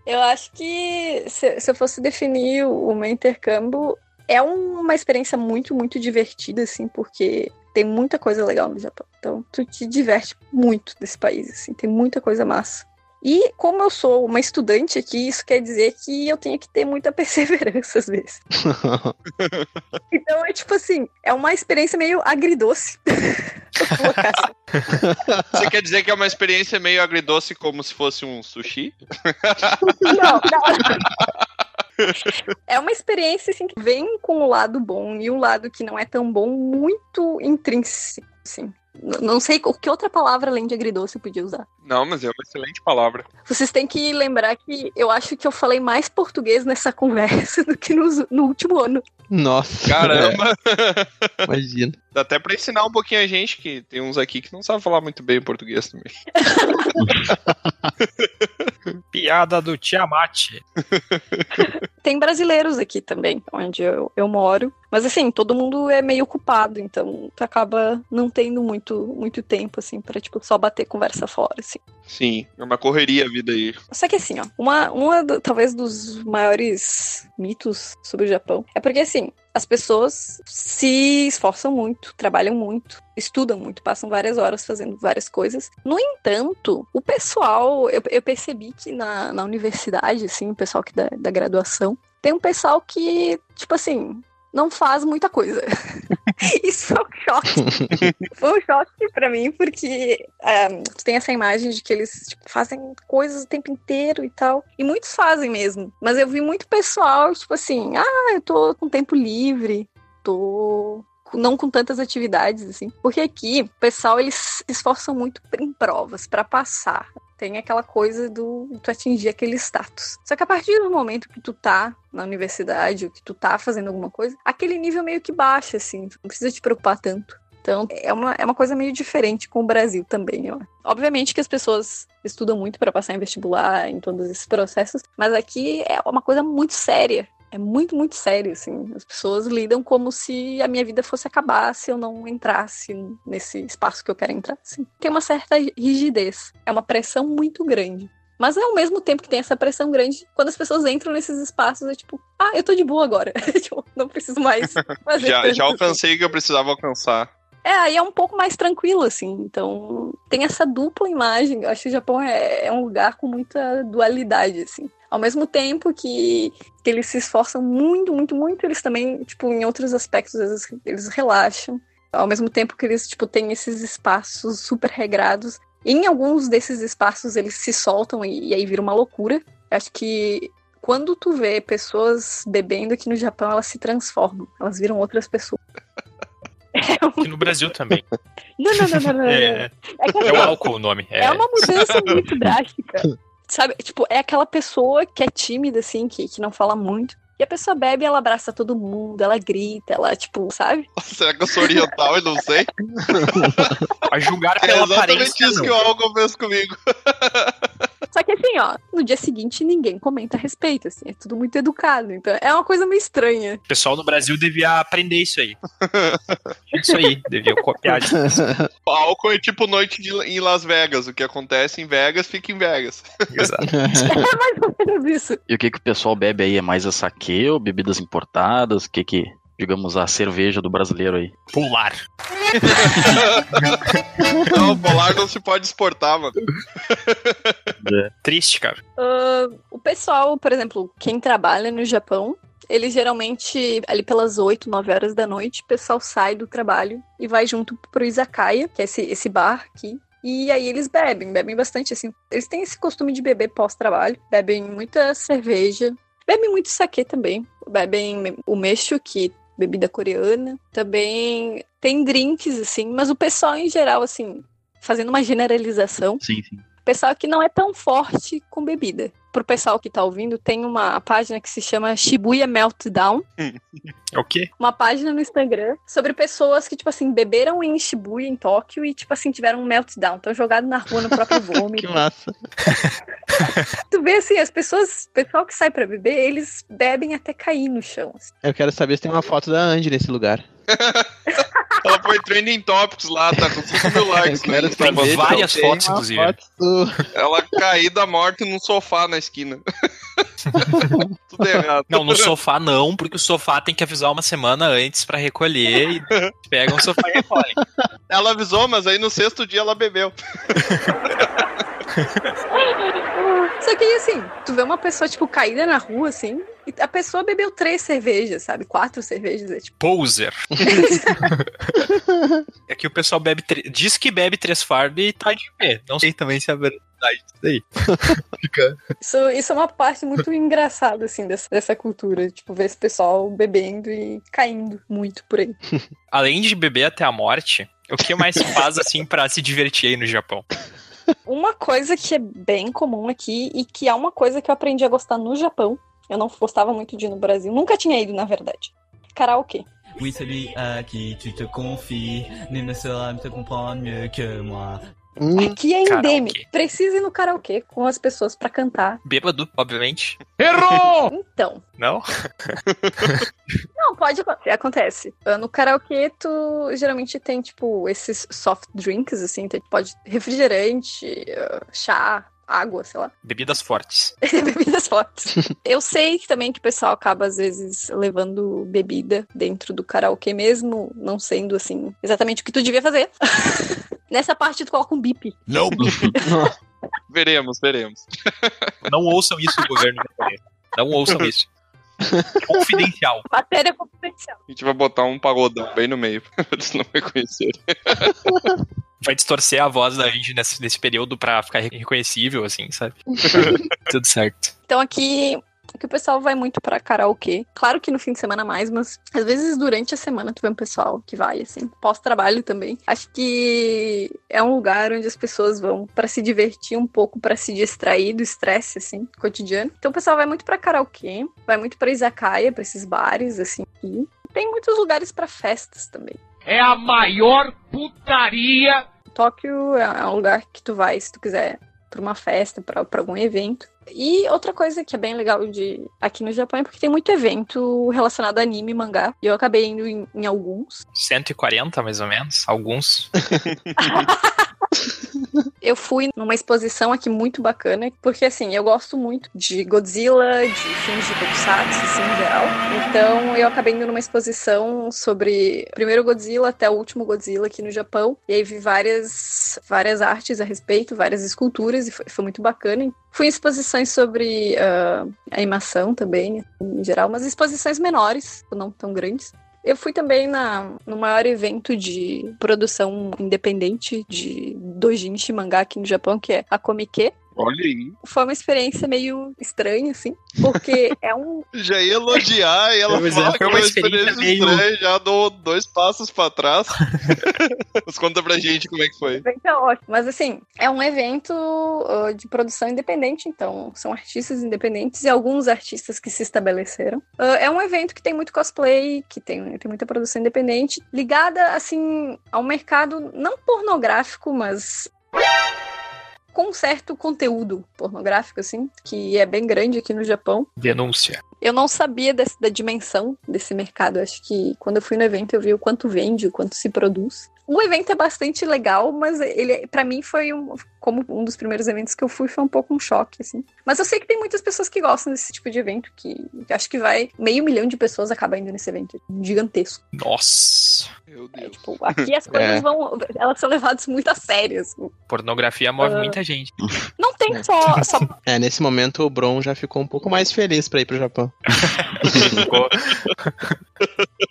[SPEAKER 8] eu acho que se, se eu fosse definir o, o meu intercâmbio, é uma experiência muito, muito divertida, assim, porque tem muita coisa legal no Japão. Então, tu te diverte muito nesse país, assim, tem muita coisa massa. E como eu sou uma estudante aqui, isso quer dizer que eu tenho que ter muita perseverança às vezes. Então é tipo assim, é uma experiência meio agridoce. Assim.
[SPEAKER 4] Você quer dizer que é uma experiência meio agridoce como se fosse um sushi?
[SPEAKER 8] Não, não. É uma experiência assim, que vem com o lado bom e o lado que não é tão bom muito intrínseco, assim. Não sei o que outra palavra além de agridoce eu podia usar.
[SPEAKER 4] Não, mas é uma excelente palavra.
[SPEAKER 8] Vocês têm que lembrar que eu acho que eu falei mais português nessa conversa do que no, no último ano.
[SPEAKER 5] Nossa.
[SPEAKER 4] Caramba!
[SPEAKER 5] é, imagina.
[SPEAKER 4] Dá até pra ensinar um pouquinho a gente, que tem uns aqui que não sabem falar muito bem português também.
[SPEAKER 6] Piada do Tiamat.
[SPEAKER 8] Tem brasileiros aqui também, onde eu, eu moro. Mas assim, todo mundo é meio ocupado, então tu acaba não tendo muito, muito tempo, assim, pra, tipo, só bater conversa fora, assim.
[SPEAKER 4] Sim, é uma correria a vida aí.
[SPEAKER 8] Só que assim, ó, uma, uma do- talvez dos maiores mitos sobre o Japão é porque assim, as pessoas se esforçam muito, trabalham muito, estudam muito, passam várias horas fazendo várias coisas. No entanto, o pessoal, eu, eu percebi que na, na universidade, assim, o pessoal que da, da graduação, tem um pessoal que, tipo assim, não faz muita coisa. Isso foi um choque. foi um choque pra mim, porque tu tem essa imagem de que eles tipo, fazem coisas o tempo inteiro e tal. E muitos fazem mesmo. Mas eu vi muito pessoal, tipo assim, ah, eu tô com tempo livre, tô não com tantas atividades, assim. Porque aqui, o pessoal, eles se esforçam muito em provas, pra passar. Tem aquela coisa do tu atingir aquele status. Só que a partir do momento que tu tá na universidade, ou que tu tá fazendo alguma coisa, aquele nível meio que baixa, assim. Tu não precisa te preocupar tanto. Então, é uma, é uma coisa meio diferente com o Brasil também, ó. Obviamente que as pessoas estudam muito para passar em vestibular, em todos esses processos, mas aqui é uma coisa muito séria. É muito, muito sério, assim. As pessoas lidam como se a minha vida fosse acabar se eu não entrasse nesse espaço que eu quero entrar, assim. Tem uma certa rigidez. É uma pressão muito grande. Mas ao mesmo tempo que tem essa pressão grande, quando as pessoas entram nesses espaços, é tipo, ah, eu tô de boa agora. Tipo, não preciso mais fazer
[SPEAKER 4] Já, já
[SPEAKER 8] assim.
[SPEAKER 4] alcancei o que eu precisava alcançar.
[SPEAKER 8] É, aí é um pouco mais tranquilo, assim. Então, tem essa dupla imagem. Eu acho que o Japão é, é um lugar com muita dualidade, assim. Ao mesmo tempo que, que eles se esforçam muito, muito, muito, eles também, tipo, em outros aspectos, às vezes, eles relaxam. Ao mesmo tempo que eles, tipo, têm esses espaços super regrados. Em alguns desses espaços, eles se soltam e, e aí vira uma loucura. Eu acho que quando tu vê pessoas bebendo aqui no Japão, elas se transformam. Elas viram outras pessoas.
[SPEAKER 6] Aqui no Brasil também.
[SPEAKER 8] Não, não, não, não, não. não.
[SPEAKER 6] É,
[SPEAKER 8] É
[SPEAKER 6] é o álcool o nome. É,
[SPEAKER 8] É uma mudança muito drástica. Sabe, tipo, é aquela pessoa que é tímida, assim, que, que não fala muito. E a pessoa bebe, ela abraça todo mundo, ela grita, ela, tipo, sabe?
[SPEAKER 4] Será que eu sou oriental e não sei?
[SPEAKER 6] A julgar
[SPEAKER 4] É
[SPEAKER 6] pela
[SPEAKER 4] exatamente
[SPEAKER 6] aparência.
[SPEAKER 4] isso
[SPEAKER 6] não.
[SPEAKER 4] que o álcool fez comigo.
[SPEAKER 8] Só que assim, ó, no dia seguinte ninguém comenta a respeito, assim, é tudo muito educado. Então é uma coisa meio estranha.
[SPEAKER 6] O pessoal no Brasil devia aprender isso aí. Isso aí, devia copiar disso.
[SPEAKER 4] O álcool é tipo noite de- em Las Vegas. O que acontece em Vegas, fica em Vegas.
[SPEAKER 6] Exato.
[SPEAKER 8] É mais ou menos isso.
[SPEAKER 7] E o que, que o pessoal bebe aí? É mais a saque ou bebidas importadas? O que que, digamos, a cerveja do brasileiro aí?
[SPEAKER 6] Pular.
[SPEAKER 4] Não, o polar não se pode exportar, mano.
[SPEAKER 6] Triste, cara.
[SPEAKER 8] Ah, o pessoal, por exemplo, quem trabalha no Japão, eles geralmente, ali pelas 8, 9 horas da noite, o pessoal sai do trabalho e vai junto pro izakaya, que é esse, esse bar aqui. E aí eles bebem, bebem bastante, assim. Eles têm esse costume de beber pós-trabalho, bebem muita cerveja, bebem muito saquê também, bebem o mexo, que é bebida coreana, também tem drinks, assim, mas o pessoal em geral, assim, fazendo uma generalização,
[SPEAKER 7] Sim, sim.
[SPEAKER 8] Pessoal que não é tão forte com bebida. Pro pessoal que tá ouvindo, tem uma página que se chama Shibuya Meltdown.
[SPEAKER 6] É o quê?
[SPEAKER 8] Uma página no Instagram sobre pessoas que, tipo assim, beberam em Shibuya, em Tóquio, e, tipo assim, tiveram um meltdown. Estão jogados na rua no próprio
[SPEAKER 5] Que
[SPEAKER 8] vômito.
[SPEAKER 5] massa.
[SPEAKER 8] tu vê, assim, as pessoas, o pessoal que sai pra beber, eles bebem até cair no chão. assim.
[SPEAKER 5] Eu quero saber se tem uma foto da Andy nesse lugar.
[SPEAKER 4] Ela foi trending topics lá, tá com 5 mil likes. Né?
[SPEAKER 6] Tem
[SPEAKER 5] saber
[SPEAKER 6] várias fotos, inclusive.
[SPEAKER 5] foto
[SPEAKER 4] Ela caída morta num sofá na esquina. Tudo errado.
[SPEAKER 6] Não, no sofá não, porque o sofá tem que avisar uma semana antes pra recolher e pegam o sofá e recolhem.
[SPEAKER 4] Ela avisou, mas aí no sexto dia ela bebeu.
[SPEAKER 8] Só que aí, assim, tu vê uma pessoa, tipo, caída na rua, assim, a pessoa bebeu três cervejas, sabe? Quatro cervejas, é tipo.
[SPEAKER 6] Poser. é que o pessoal bebe. tre- Diz que bebe três fardos e tá de pé. Não sei também se é verdade isso aí.
[SPEAKER 8] Isso, isso é uma parte muito engraçada, assim, dessa, dessa cultura. Tipo, ver esse pessoal bebendo e caindo muito por aí.
[SPEAKER 6] Além de beber até a morte, o que mais se faz assim pra se divertir aí no Japão?
[SPEAKER 8] Uma coisa que é bem comum aqui e que é uma coisa que eu aprendi a gostar no Japão. Eu não gostava muito de ir no Brasil. Nunca tinha ido, na verdade. Karaokê.
[SPEAKER 3] Oui, celui à qui tu te confies, nul ne saura te comprendre mieux que moi.
[SPEAKER 5] Hum,
[SPEAKER 8] Aqui é endêmico. Precisa ir no karaokê com as pessoas pra cantar.
[SPEAKER 6] Bêbado, obviamente.
[SPEAKER 8] Então,
[SPEAKER 6] Não?
[SPEAKER 8] Não, pode acontecer. Acontece. Ah, No karaokê, tu geralmente tem, tipo, esses soft drinks, assim, tem- pode refrigerante, ah, chá, água, sei lá.
[SPEAKER 6] Bebidas fortes.
[SPEAKER 8] Bebidas fortes. Eu sei que também que o pessoal acaba, às vezes, levando bebida dentro do karaokê, mesmo não sendo, assim, exatamente o que tu devia fazer. Nessa parte, tu coloca um bip.
[SPEAKER 4] Veremos, veremos.
[SPEAKER 6] Não ouçam isso, governo. Não ouçam isso. Confidencial.
[SPEAKER 8] Matéria confidencial.
[SPEAKER 4] A gente vai botar um pagodão bem no meio, pra eles não reconhecerem.
[SPEAKER 6] Vai distorcer a voz da Angie nesse, nesse período pra ficar reconhecível, assim, sabe? Tudo certo.
[SPEAKER 8] Então aqui que o pessoal vai muito pra karaokê. Claro que no fim de semana mais, mas às vezes durante a semana tu vê um pessoal que vai assim, pós-trabalho também. Acho que é um lugar onde as pessoas vão pra se divertir um pouco, pra se distrair do estresse assim, cotidiano. Então o pessoal vai muito pra karaokê, vai muito pra izakaya, pra esses bares assim. E tem muitos lugares pra festas também.
[SPEAKER 9] É a maior putaria
[SPEAKER 8] Tóquio é um lugar que tu vai se tu quiser pra uma festa, pra algum evento. E outra coisa que é bem legal de aqui no Japão é porque tem muito evento relacionado a anime e mangá. E eu acabei indo em, em alguns.
[SPEAKER 6] 140, mais ou menos. Alguns.
[SPEAKER 8] Eu fui numa exposição aqui muito bacana, porque assim, eu gosto muito de Godzilla, de filmes de Tokusatsu, assim, em geral. Então eu acabei indo numa exposição sobre o primeiro Godzilla até o último Godzilla aqui no Japão. E aí vi várias, várias artes a respeito, várias esculturas, e foi, foi muito bacana. Fui em exposições sobre ah, animação também, em geral, mas exposições menores, não tão grandes. Eu fui também na, no maior evento de produção independente de doujinshi mangá aqui no Japão, que é a Komike.
[SPEAKER 4] Olha aí.
[SPEAKER 8] Foi uma experiência meio estranha, assim, porque é um...
[SPEAKER 4] Já ia elogiar e ela
[SPEAKER 6] Pois é,
[SPEAKER 4] fala
[SPEAKER 6] foi
[SPEAKER 4] que é
[SPEAKER 6] uma
[SPEAKER 4] uma
[SPEAKER 6] experiência
[SPEAKER 4] experiência
[SPEAKER 6] meio-
[SPEAKER 4] estranha, já dou dois passos pra trás. Mas conta pra gente como é que foi.
[SPEAKER 8] evento é ótimo. Mas, assim, é um evento ah, de produção independente, então são artistas independentes e alguns artistas que se estabeleceram. Ah, é um evento que tem muito cosplay, que tem, tem muita produção independente, ligada, assim, ao mercado não pornográfico, mas com um certo conteúdo pornográfico, assim, que é bem grande aqui no Japão.
[SPEAKER 6] Denúncia.
[SPEAKER 8] Eu não sabia desse- da dimensão desse mercado. Acho que quando eu fui no evento eu vi o quanto vende, o quanto se produz. O evento é bastante legal, mas ele, para mim, foi um, como um dos primeiros eventos que eu fui, foi um pouco um choque, assim. Mas eu sei que tem muitas pessoas que gostam desse tipo de evento, que, acho que vai meio milhão de pessoas acaba indo nesse evento, gigantesco.
[SPEAKER 6] Nossa.
[SPEAKER 4] Meu
[SPEAKER 8] É,
[SPEAKER 4] Deus.
[SPEAKER 8] tipo, aqui as coisas
[SPEAKER 5] É.
[SPEAKER 8] vão, elas são levadas muito a sério. assim.
[SPEAKER 6] Pornografia move
[SPEAKER 8] Ah.
[SPEAKER 6] muita gente.
[SPEAKER 8] Não tem só, só
[SPEAKER 5] É, nesse momento o Bron já ficou um pouco mais feliz pra ir pro Japão.
[SPEAKER 6] Ficou-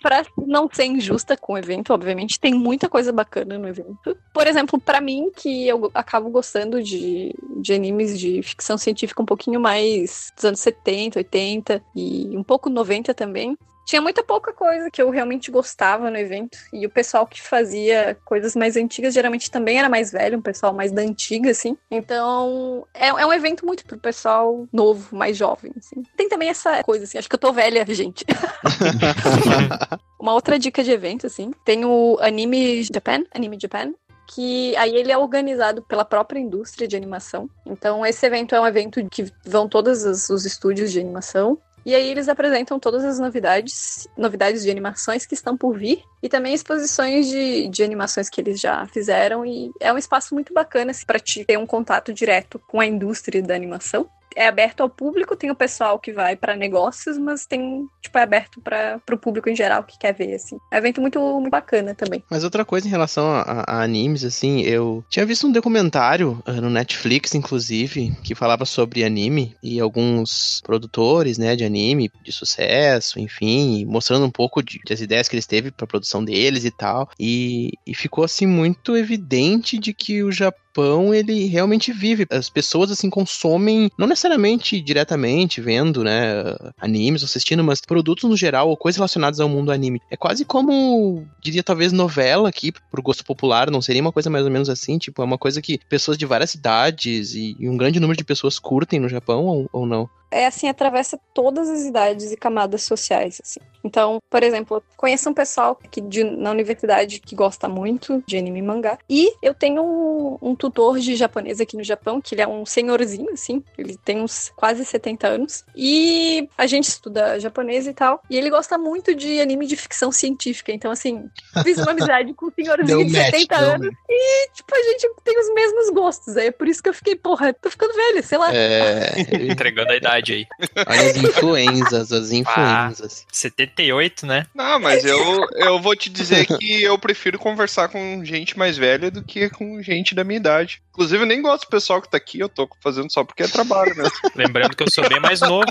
[SPEAKER 8] Pra não ser injusta com o evento, obviamente, tem muita coisa bacana no evento. Por exemplo, pra mim, que eu acabo gostando de, de animes de ficção científica um pouquinho mais dos anos 70, 80 e um pouco 90 também. Tinha muita pouca coisa que eu realmente gostava no evento. E o pessoal que fazia coisas mais antigas geralmente também era mais velho, um pessoal mais da antiga, assim. Então, é, é um evento muito pro pessoal novo, mais jovem, assim. Tem também essa coisa, assim, acho que eu tô velha, gente. Uma outra dica de evento, assim, tem o Anime Japan, Anime Japan, que aí ele é organizado pela própria indústria de animação. Então esse evento é um evento que vão todos os, os estúdios de animação. E aí eles apresentam todas as novidades, novidades de animações que estão por vir e também exposições de, de animações que eles já fizeram e é um espaço muito bacana assim, para te ter um contato direto com a indústria da animação é aberto ao público, tem o pessoal que vai para negócios, mas tem, tipo, é aberto para o público em geral que quer ver, assim. É um evento muito, muito bacana também.
[SPEAKER 5] Mas outra coisa em relação a, a animes, assim, eu tinha visto um documentário uh, no Netflix, inclusive, que falava sobre anime e alguns produtores, né, de anime, de sucesso, enfim, mostrando um pouco de, das ideias que eles teve para produção deles e tal. E, e ficou, assim, muito evidente de que o Japão Japão, ele realmente vive. As pessoas, assim, consomem, não necessariamente diretamente vendo, né, animes, assistindo, mas produtos no geral ou coisas relacionadas ao mundo anime. É quase como, diria talvez, novela aqui, pro gosto popular, não seria uma coisa mais ou menos assim? Tipo, é uma coisa que pessoas de várias cidades e, e um grande número de pessoas curtem no Japão ou, ou não?
[SPEAKER 8] É assim, atravessa todas as idades e camadas sociais, assim. Então, por exemplo, eu conheço um pessoal aqui de, na universidade que gosta muito de anime e mangá. E eu tenho um, um, tutor de japonês aqui no Japão, que ele é um senhorzinho, assim. Ele tem uns quase 70 anos. E a gente estuda japonês e tal. E ele gosta muito de anime de ficção científica. Então, assim, fiz uma amizade com um senhorzinho
[SPEAKER 5] Deu
[SPEAKER 8] de
[SPEAKER 5] match,
[SPEAKER 8] 70
[SPEAKER 5] deu
[SPEAKER 8] anos. E, tipo, a gente tem os mesmos gostos. Aí é por isso que eu fiquei, porra, tô ficando velha, sei lá.
[SPEAKER 5] É,
[SPEAKER 6] Entregando a idade aí.
[SPEAKER 5] olha as influenzas, as influenzas.
[SPEAKER 6] 78, né?
[SPEAKER 4] Não, mas eu, eu vou te dizer que eu prefiro conversar com gente mais velha do que com gente da minha idade. Inclusive, eu nem gosto do pessoal que tá aqui, eu tô fazendo só porque é trabalho mesmo.
[SPEAKER 6] Lembrando que eu sou bem mais novo.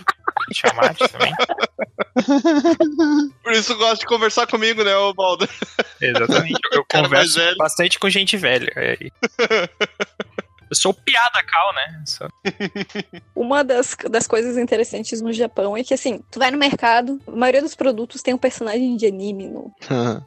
[SPEAKER 6] Chamar também.
[SPEAKER 4] Por isso gosto de conversar comigo, né, Baldo?
[SPEAKER 6] Exatamente. Eu
[SPEAKER 4] mais
[SPEAKER 6] converso bastante com gente velha. é aí. Eu sou piada cal, né? Sou-
[SPEAKER 8] Uma das, das coisas interessantes no Japão é que, assim, tu vai no mercado, a maioria dos produtos tem um personagem de anime no,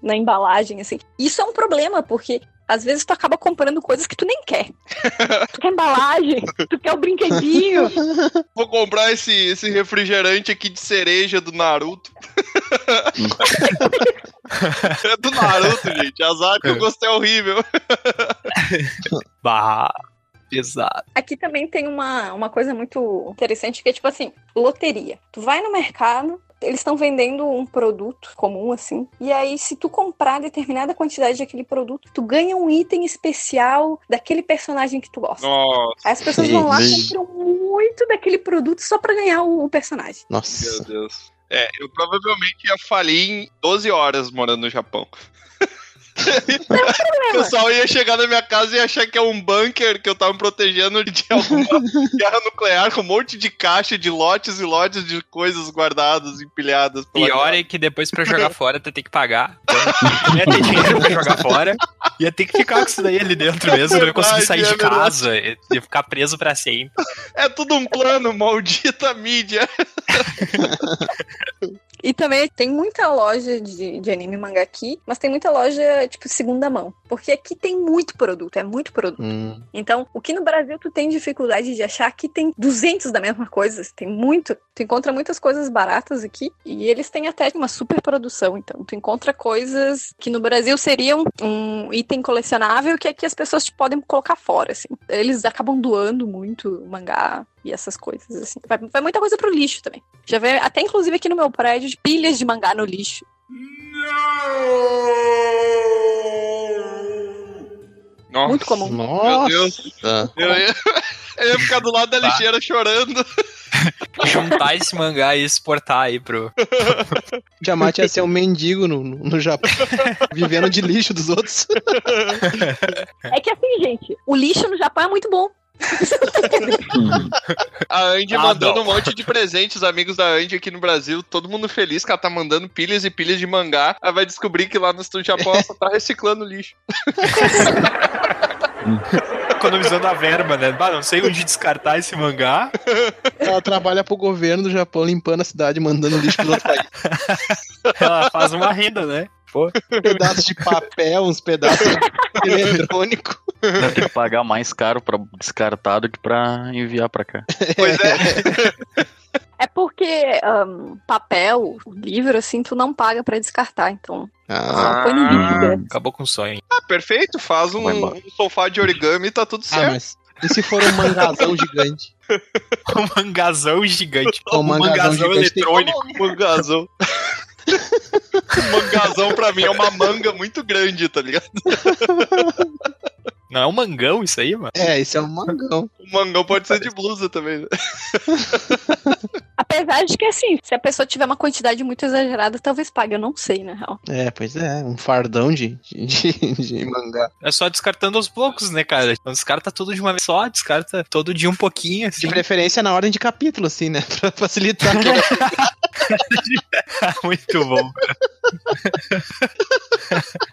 [SPEAKER 8] na embalagem, assim. Isso é um problema, porque às vezes tu acaba comprando coisas que tu nem quer. Tu quer embalagem, tu quer o brinquedinho.
[SPEAKER 4] Vou comprar esse, esse refrigerante aqui de cereja do Naruto. é do Naruto, gente. Azar que o gosto é horrível.
[SPEAKER 6] Bah, pesado.
[SPEAKER 8] Aqui também tem uma, uma coisa muito interessante que é tipo assim, loteria. Tu vai no mercado, eles estão vendendo um produto comum, assim, e aí se tu comprar determinada quantidade daquele produto, tu ganha um item especial daquele personagem que tu gosta.
[SPEAKER 4] Nossa,
[SPEAKER 8] Aí as pessoas vão lá e compram muito daquele produto só pra ganhar o, o personagem.
[SPEAKER 4] meu
[SPEAKER 5] Nossa.
[SPEAKER 4] Deus. É, eu provavelmente ia falir em 12 horas morando no Japão. O pessoal ia chegar na minha casa e achar que é um bunker que eu tava me protegendo de alguma guerra nuclear com um monte de caixa de lotes e lotes de coisas guardadas, empilhadas. pela
[SPEAKER 6] Pior
[SPEAKER 4] casa.
[SPEAKER 6] é que depois pra jogar fora tu tem que pagar. Então, ia ter dinheiro pra jogar fora. Ia ter que ficar com isso daí ali dentro mesmo. Não ia conseguir sair de
[SPEAKER 4] é verdade.
[SPEAKER 6] casa. Ia ficar preso pra sempre.
[SPEAKER 4] É tudo um plano, maldita mídia.
[SPEAKER 8] E também tem muita loja de, de anime e mangá aqui, mas tem muita loja, tipo, segunda mão. Porque aqui tem muito produto, é muito produto.
[SPEAKER 5] Hum.
[SPEAKER 8] Então, o que no Brasil tu tem dificuldade de achar, aqui tem 200 da mesma coisa. Tem muito. Tu encontra muitas coisas baratas aqui. E eles têm até uma super produção. Então, tu encontra coisas que no Brasil seriam um item colecionável que aqui as pessoas te podem colocar fora, assim. Eles acabam doando muito mangá e essas coisas, assim. Vai, vai muita coisa pro lixo também. Já vê até, inclusive, aqui no meu prédio, de pilhas de mangá no lixo.
[SPEAKER 4] Nossa,
[SPEAKER 8] Muito comum.
[SPEAKER 4] Meu Deus.
[SPEAKER 5] Nossa.
[SPEAKER 4] Eu ia, eu ia ficar do lado da
[SPEAKER 6] Tá.
[SPEAKER 4] lixeira chorando.
[SPEAKER 6] Juntar esse mangá e exportar aí pro.
[SPEAKER 5] Tiamat ia ser um mendigo no, no no Japão, vivendo de lixo dos outros.
[SPEAKER 8] É que assim, gente, o lixo no Japão é muito bom.
[SPEAKER 4] A Andy
[SPEAKER 6] Ah,
[SPEAKER 4] mandando
[SPEAKER 6] não.
[SPEAKER 4] um monte de presentes, os amigos da Andy aqui no Brasil, todo mundo feliz que ela tá mandando pilhas e pilhas de mangá. Aí vai descobrir que lá no estúdio Japão ela só tá reciclando lixo.
[SPEAKER 6] Economizando a verba, né? Bah, não sei onde descartar esse mangá.
[SPEAKER 5] Ela trabalha pro governo do Japão limpando a cidade, mandando lixo pro outro país.
[SPEAKER 6] Ela faz uma renda, né? Pô.
[SPEAKER 5] Pedaços de papel, uns pedaços de eletrônico.
[SPEAKER 7] Vai ter que pagar mais caro pra descartar do que pra enviar pra cá.
[SPEAKER 4] Pois é.
[SPEAKER 8] É porque ahn, papel, livro, assim, tu não paga pra descartar, então.
[SPEAKER 5] Ah,
[SPEAKER 8] Só põe no lixo direto.
[SPEAKER 6] Acabou com o sonho.
[SPEAKER 4] Ah, perfeito. Faz um, um sofá de origami e tá tudo
[SPEAKER 5] ah,
[SPEAKER 4] certo.
[SPEAKER 5] mas e se for um mangazão gigante?
[SPEAKER 6] Um mangazão gigante.
[SPEAKER 5] Um
[SPEAKER 6] Um
[SPEAKER 5] mangazão
[SPEAKER 6] mangazão
[SPEAKER 5] gigante tem
[SPEAKER 6] eletrônico.
[SPEAKER 4] Mangazão. Mangazão pra mim é uma manga muito grande, tá ligado?
[SPEAKER 6] Não é um mangão isso aí, mano?
[SPEAKER 5] É, esse é um mangão.
[SPEAKER 4] O mangão pode ser de blusa também. né?
[SPEAKER 8] Apesar de que, assim, se a pessoa tiver uma quantidade muito exagerada, talvez pague, eu não sei, na real.
[SPEAKER 5] É, pois é, um fardão de, de, de mangá.
[SPEAKER 6] É só descartando aos poucos, né, cara? Então descarta tudo de uma vez só, descarta todo dia um pouquinho, assim.
[SPEAKER 5] De preferência na ordem de capítulo, assim, né? Pra facilitar.
[SPEAKER 6] Muito bom.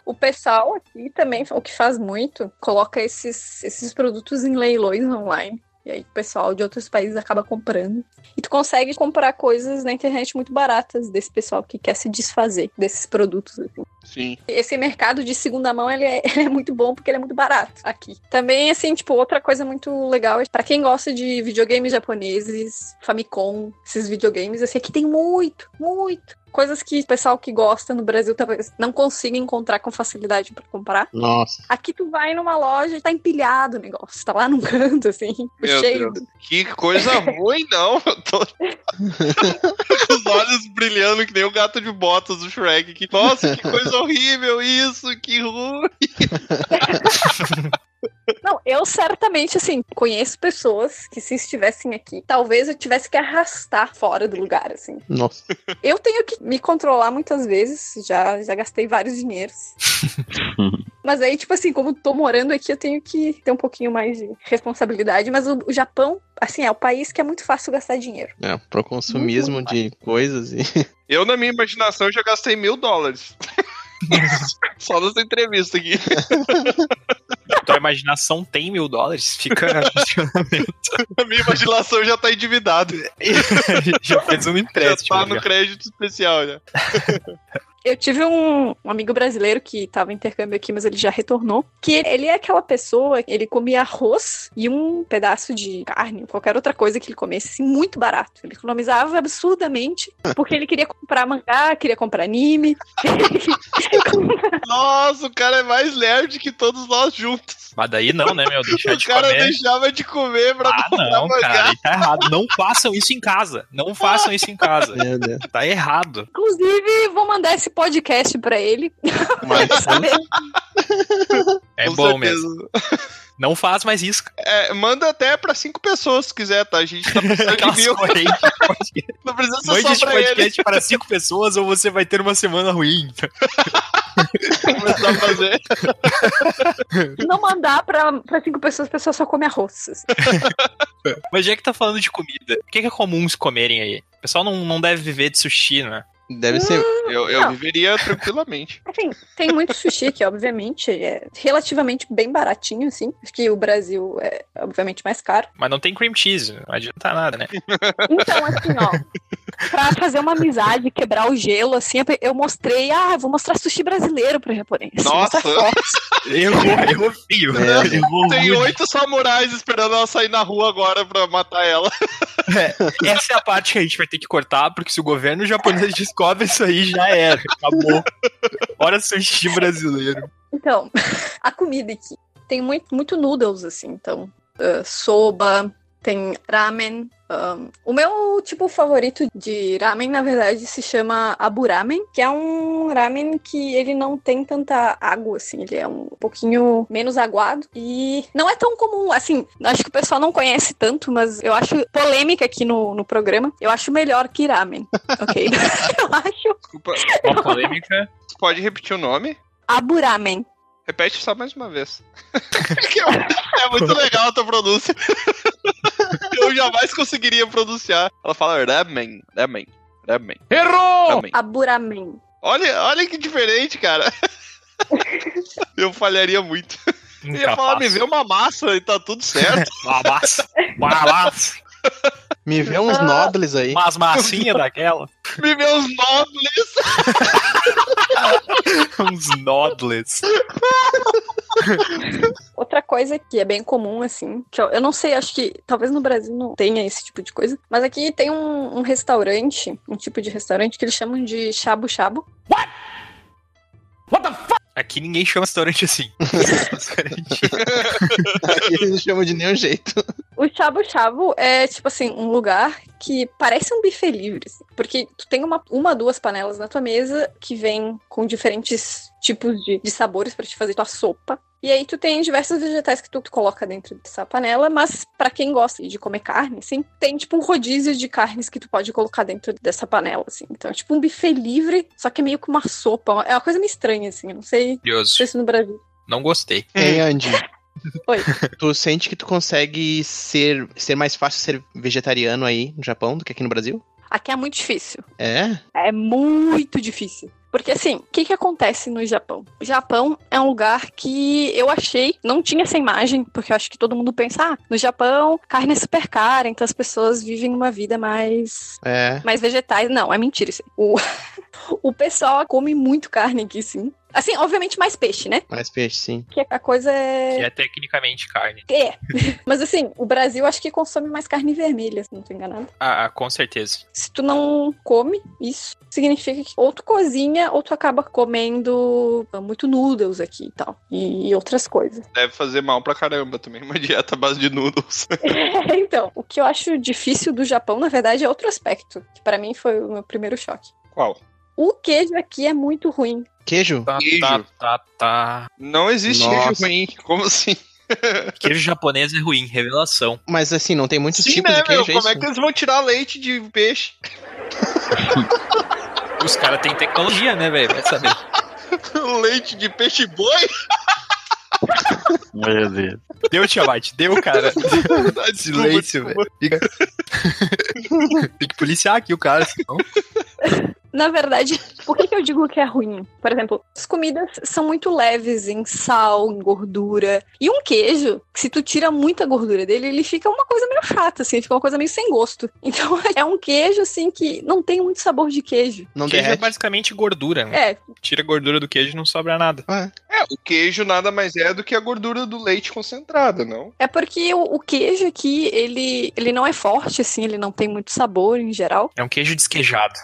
[SPEAKER 8] O pessoal aqui também, o que faz muito, coloca esses, esses produtos em leilões online. E aí o pessoal de outros países acaba comprando. E tu consegue comprar coisas na internet muito baratas desse pessoal que quer se desfazer desses produtos. assim.
[SPEAKER 4] Sim.
[SPEAKER 8] Esse mercado de segunda mão, ele é, ele é muito bom porque ele é muito barato aqui. Também, assim, tipo, outra coisa muito legal, é pra quem gosta de videogames japoneses, Famicom, esses videogames, assim, aqui tem muito, muito. Coisas que o pessoal que gosta no Brasil talvez não consiga encontrar com facilidade pra comprar.
[SPEAKER 5] Nossa.
[SPEAKER 8] Aqui tu vai numa loja e tá empilhado o negócio. Tá lá num canto, assim,
[SPEAKER 4] Meu
[SPEAKER 8] cheio.
[SPEAKER 4] Deus. Que coisa ruim, não. Eu tô com os olhos brilhando que nem o gato de botas do Shrek. Que, nossa, que coisa horrível isso, que ruim.
[SPEAKER 8] Não, eu certamente, assim, conheço pessoas que se estivessem aqui, talvez eu tivesse que arrastar fora do lugar, assim.
[SPEAKER 5] Nossa.
[SPEAKER 8] Eu tenho que me controlar muitas vezes, já, já gastei vários dinheiros. Mas aí, tipo assim, como tô morando aqui, eu tenho que ter um pouquinho mais de responsabilidade. Mas o, o Japão, assim, é o país que é muito fácil gastar dinheiro.
[SPEAKER 5] É, pro consumismo de coisas e.
[SPEAKER 4] Eu, na minha imaginação, já gastei mil dólares. Só nessa entrevista aqui.
[SPEAKER 6] Tua imaginação tem mil dólares? Fica a
[SPEAKER 4] minha imaginação já tá endividada.
[SPEAKER 6] Já fez um
[SPEAKER 4] Já
[SPEAKER 6] empréstimo.
[SPEAKER 4] tá no
[SPEAKER 6] já.
[SPEAKER 4] crédito especial já.
[SPEAKER 8] Eu tive um, um amigo brasileiro que tava em intercâmbio aqui, mas ele já retornou. Que ele é aquela pessoa, ele comia arroz e um pedaço de carne, qualquer outra coisa que ele comesse, assim, muito barato. Ele economizava absurdamente, porque ele queria comprar mangá, queria comprar anime.
[SPEAKER 4] Nossa, o cara é mais nerd que todos nós juntos.
[SPEAKER 6] Mas daí não, né, meu? Deixar
[SPEAKER 4] O
[SPEAKER 6] de
[SPEAKER 4] cara
[SPEAKER 6] comer.
[SPEAKER 4] deixava de comer pra
[SPEAKER 6] Ah,
[SPEAKER 4] comprar
[SPEAKER 6] não,
[SPEAKER 4] mangá.
[SPEAKER 6] cara, tá errado. Não façam isso em casa. Não façam isso em casa.
[SPEAKER 5] Meu Deus.
[SPEAKER 6] Tá errado.
[SPEAKER 8] Inclusive, vou mandar esse podcast pra ele.
[SPEAKER 5] Mas?
[SPEAKER 6] É
[SPEAKER 4] Com
[SPEAKER 6] bom
[SPEAKER 4] certeza.
[SPEAKER 6] mesmo. Não faz mais isso.
[SPEAKER 4] É, manda até pra cinco pessoas se quiser, tá? A gente tá precisando de mil. Não precisa ser
[SPEAKER 6] Mande
[SPEAKER 4] só
[SPEAKER 6] esse
[SPEAKER 4] pra ele.
[SPEAKER 6] podcast para cinco pessoas ou você vai ter uma semana ruim.
[SPEAKER 4] Começar a fazer.
[SPEAKER 8] Se não mandar pra, pra cinco pessoas, a pessoa só come arroz.
[SPEAKER 6] Mas já que tá falando de comida, o que que é comum se comerem aí? O pessoal não, não deve viver de sushi, né?
[SPEAKER 5] Deve ser.
[SPEAKER 4] Eu, eu viveria tranquilamente.
[SPEAKER 8] Assim, tem muito sushi aqui, obviamente. É relativamente bem baratinho, assim. Acho que o Brasil é, obviamente, mais caro.
[SPEAKER 6] Mas não tem cream cheese, não adianta nada, né?
[SPEAKER 8] Então, assim, ó, pra fazer uma amizade, quebrar o gelo, assim, eu mostrei, ah, vou mostrar sushi brasileiro pro japonês.
[SPEAKER 4] Nossa.
[SPEAKER 6] Errou, errou feio.
[SPEAKER 5] É.
[SPEAKER 4] Tem oito samurais esperando ela sair na rua agora pra matar ela.
[SPEAKER 6] Essa é a parte que a gente vai ter que cortar, porque se o governo japonês descobre isso aí, já era. Acabou. Bora sushi brasileiro.
[SPEAKER 8] Então, a comida aqui tem muito, muito noodles, assim, então, ah, soba, tem ramen. ahn, o meu tipo favorito de ramen, na verdade, se chama aburamen, que é um ramen que ele não tem tanta água, assim, ele é um pouquinho menos aguado e não é tão comum, assim, acho que o pessoal não conhece tanto, mas eu acho polêmica aqui no, no programa, eu acho melhor que ramen, ok? eu acho
[SPEAKER 4] Desculpa.
[SPEAKER 6] Uma polêmica.
[SPEAKER 4] Você pode repetir o nome?
[SPEAKER 8] aburamen.
[SPEAKER 4] Repete só mais uma vez. Que é muito legal a tua pronúncia. Eu jamais conseguiria pronunciar. Ela fala ramen, ramen, ramen.
[SPEAKER 9] Errou!
[SPEAKER 4] ramen.
[SPEAKER 8] Aburamen.
[SPEAKER 4] Olha, olha que diferente, cara. Eu falharia muito. Eu ia falar, me vê uma massa e tá tudo certo.
[SPEAKER 6] Uma massa. Uma massa.
[SPEAKER 5] Me vê uns nobles aí.
[SPEAKER 6] Umas massinhas daquela.
[SPEAKER 4] me vê uns nobles.
[SPEAKER 6] Uns nodles.
[SPEAKER 8] Outra coisa que é bem comum, assim, que eu, eu não sei, acho que talvez no Brasil não tenha esse tipo de coisa, mas aqui tem um, um restaurante, um tipo de restaurante que eles chamam de shabu shabu.
[SPEAKER 6] Aqui ninguém chama restaurante assim.
[SPEAKER 5] Aqui eles não chamam de nenhum jeito.
[SPEAKER 8] O shabu shabu é, tipo assim, um lugar que parece um buffet livre, assim, porque tu tem uma, uma, duas panelas na tua mesa que vem com diferentes tipos de, de sabores pra te fazer tua sopa. E aí tu tem diversos vegetais que tu, tu coloca dentro dessa panela, mas pra quem gosta de comer carne, assim, tem tipo um rodízio de carnes que tu pode colocar dentro dessa panela, assim. Então é tipo um buffet livre, só que é meio que uma sopa. É uma coisa meio estranha, assim. Eu não sei, não
[SPEAKER 6] Curioso.
[SPEAKER 8] sei se no Brasil.
[SPEAKER 6] Não gostei.
[SPEAKER 5] Ei, Andy.
[SPEAKER 8] Oi.
[SPEAKER 5] Tu sente que tu consegue ser, ser mais fácil ser vegetariano aí no Japão do que aqui no Brasil?
[SPEAKER 8] Aqui é muito difícil.
[SPEAKER 5] É?
[SPEAKER 8] É muito difícil. Porque assim, o que que acontece no Japão? O Japão é um lugar que eu achei, não tinha essa imagem, porque eu acho que todo mundo pensa, ah, no Japão, carne é super cara, então as pessoas vivem uma vida mais
[SPEAKER 5] É.
[SPEAKER 8] mais vegetais. Não, é mentira isso. O, o pessoal come muito carne aqui, sim. Assim, obviamente mais peixe, né?
[SPEAKER 5] Mais peixe, sim.
[SPEAKER 8] Que a coisa é.
[SPEAKER 6] Que é tecnicamente carne.
[SPEAKER 8] É. Mas assim, o Brasil acho que consome mais carne vermelha, se não tô enganado.
[SPEAKER 6] Ah, ah, com certeza.
[SPEAKER 8] Se tu não come isso, significa que ou tu cozinha ou tu acaba comendo muito noodles aqui e tal. E, e outras coisas.
[SPEAKER 4] Deve fazer mal pra caramba também, uma dieta à base de noodles.
[SPEAKER 8] então, o que eu acho difícil do Japão, na verdade, é outro aspecto. Que pra mim foi o meu primeiro choque.
[SPEAKER 4] Qual?
[SPEAKER 8] O queijo aqui é muito ruim.
[SPEAKER 5] Queijo?
[SPEAKER 6] Tá,
[SPEAKER 4] Queijo.
[SPEAKER 6] tá, tá, tá.
[SPEAKER 4] Não existe
[SPEAKER 5] Nossa.
[SPEAKER 4] queijo ruim. Como assim?
[SPEAKER 6] Queijo japonês é ruim, revelação.
[SPEAKER 5] Mas assim, não tem muitos
[SPEAKER 4] Sim,
[SPEAKER 5] tipos
[SPEAKER 4] né,
[SPEAKER 5] de queijo,
[SPEAKER 4] meu?
[SPEAKER 5] é
[SPEAKER 4] Como é que eles vão tirar leite de peixe?
[SPEAKER 6] Os caras têm tecnologia, né, velho? Vai saber.
[SPEAKER 4] leite de peixe boi?
[SPEAKER 7] Meu Deus.
[SPEAKER 6] Deu, Tiamat, deu, cara.
[SPEAKER 4] Desculpa,
[SPEAKER 6] Silêncio, velho. Tem que policiar aqui o cara, senão.
[SPEAKER 8] Na verdade, por que, que eu digo que é ruim? Por exemplo, as comidas são muito leves em sal, em gordura. E um queijo, se tu tira muita gordura dele, ele fica uma coisa meio chata, assim, fica uma coisa meio sem gosto. Então é um queijo, assim, que não tem muito sabor de queijo.
[SPEAKER 5] Não
[SPEAKER 6] queijo é
[SPEAKER 5] derrete?
[SPEAKER 6] basicamente gordura, né?
[SPEAKER 8] É,
[SPEAKER 6] Tira a gordura do queijo e não sobra nada.
[SPEAKER 4] É, o queijo nada mais é do que a gordura do leite concentrada, não?
[SPEAKER 8] é porque o, o queijo aqui, ele, ele não é forte, assim, ele não tem muito sabor em geral.
[SPEAKER 6] É um queijo desqueijado.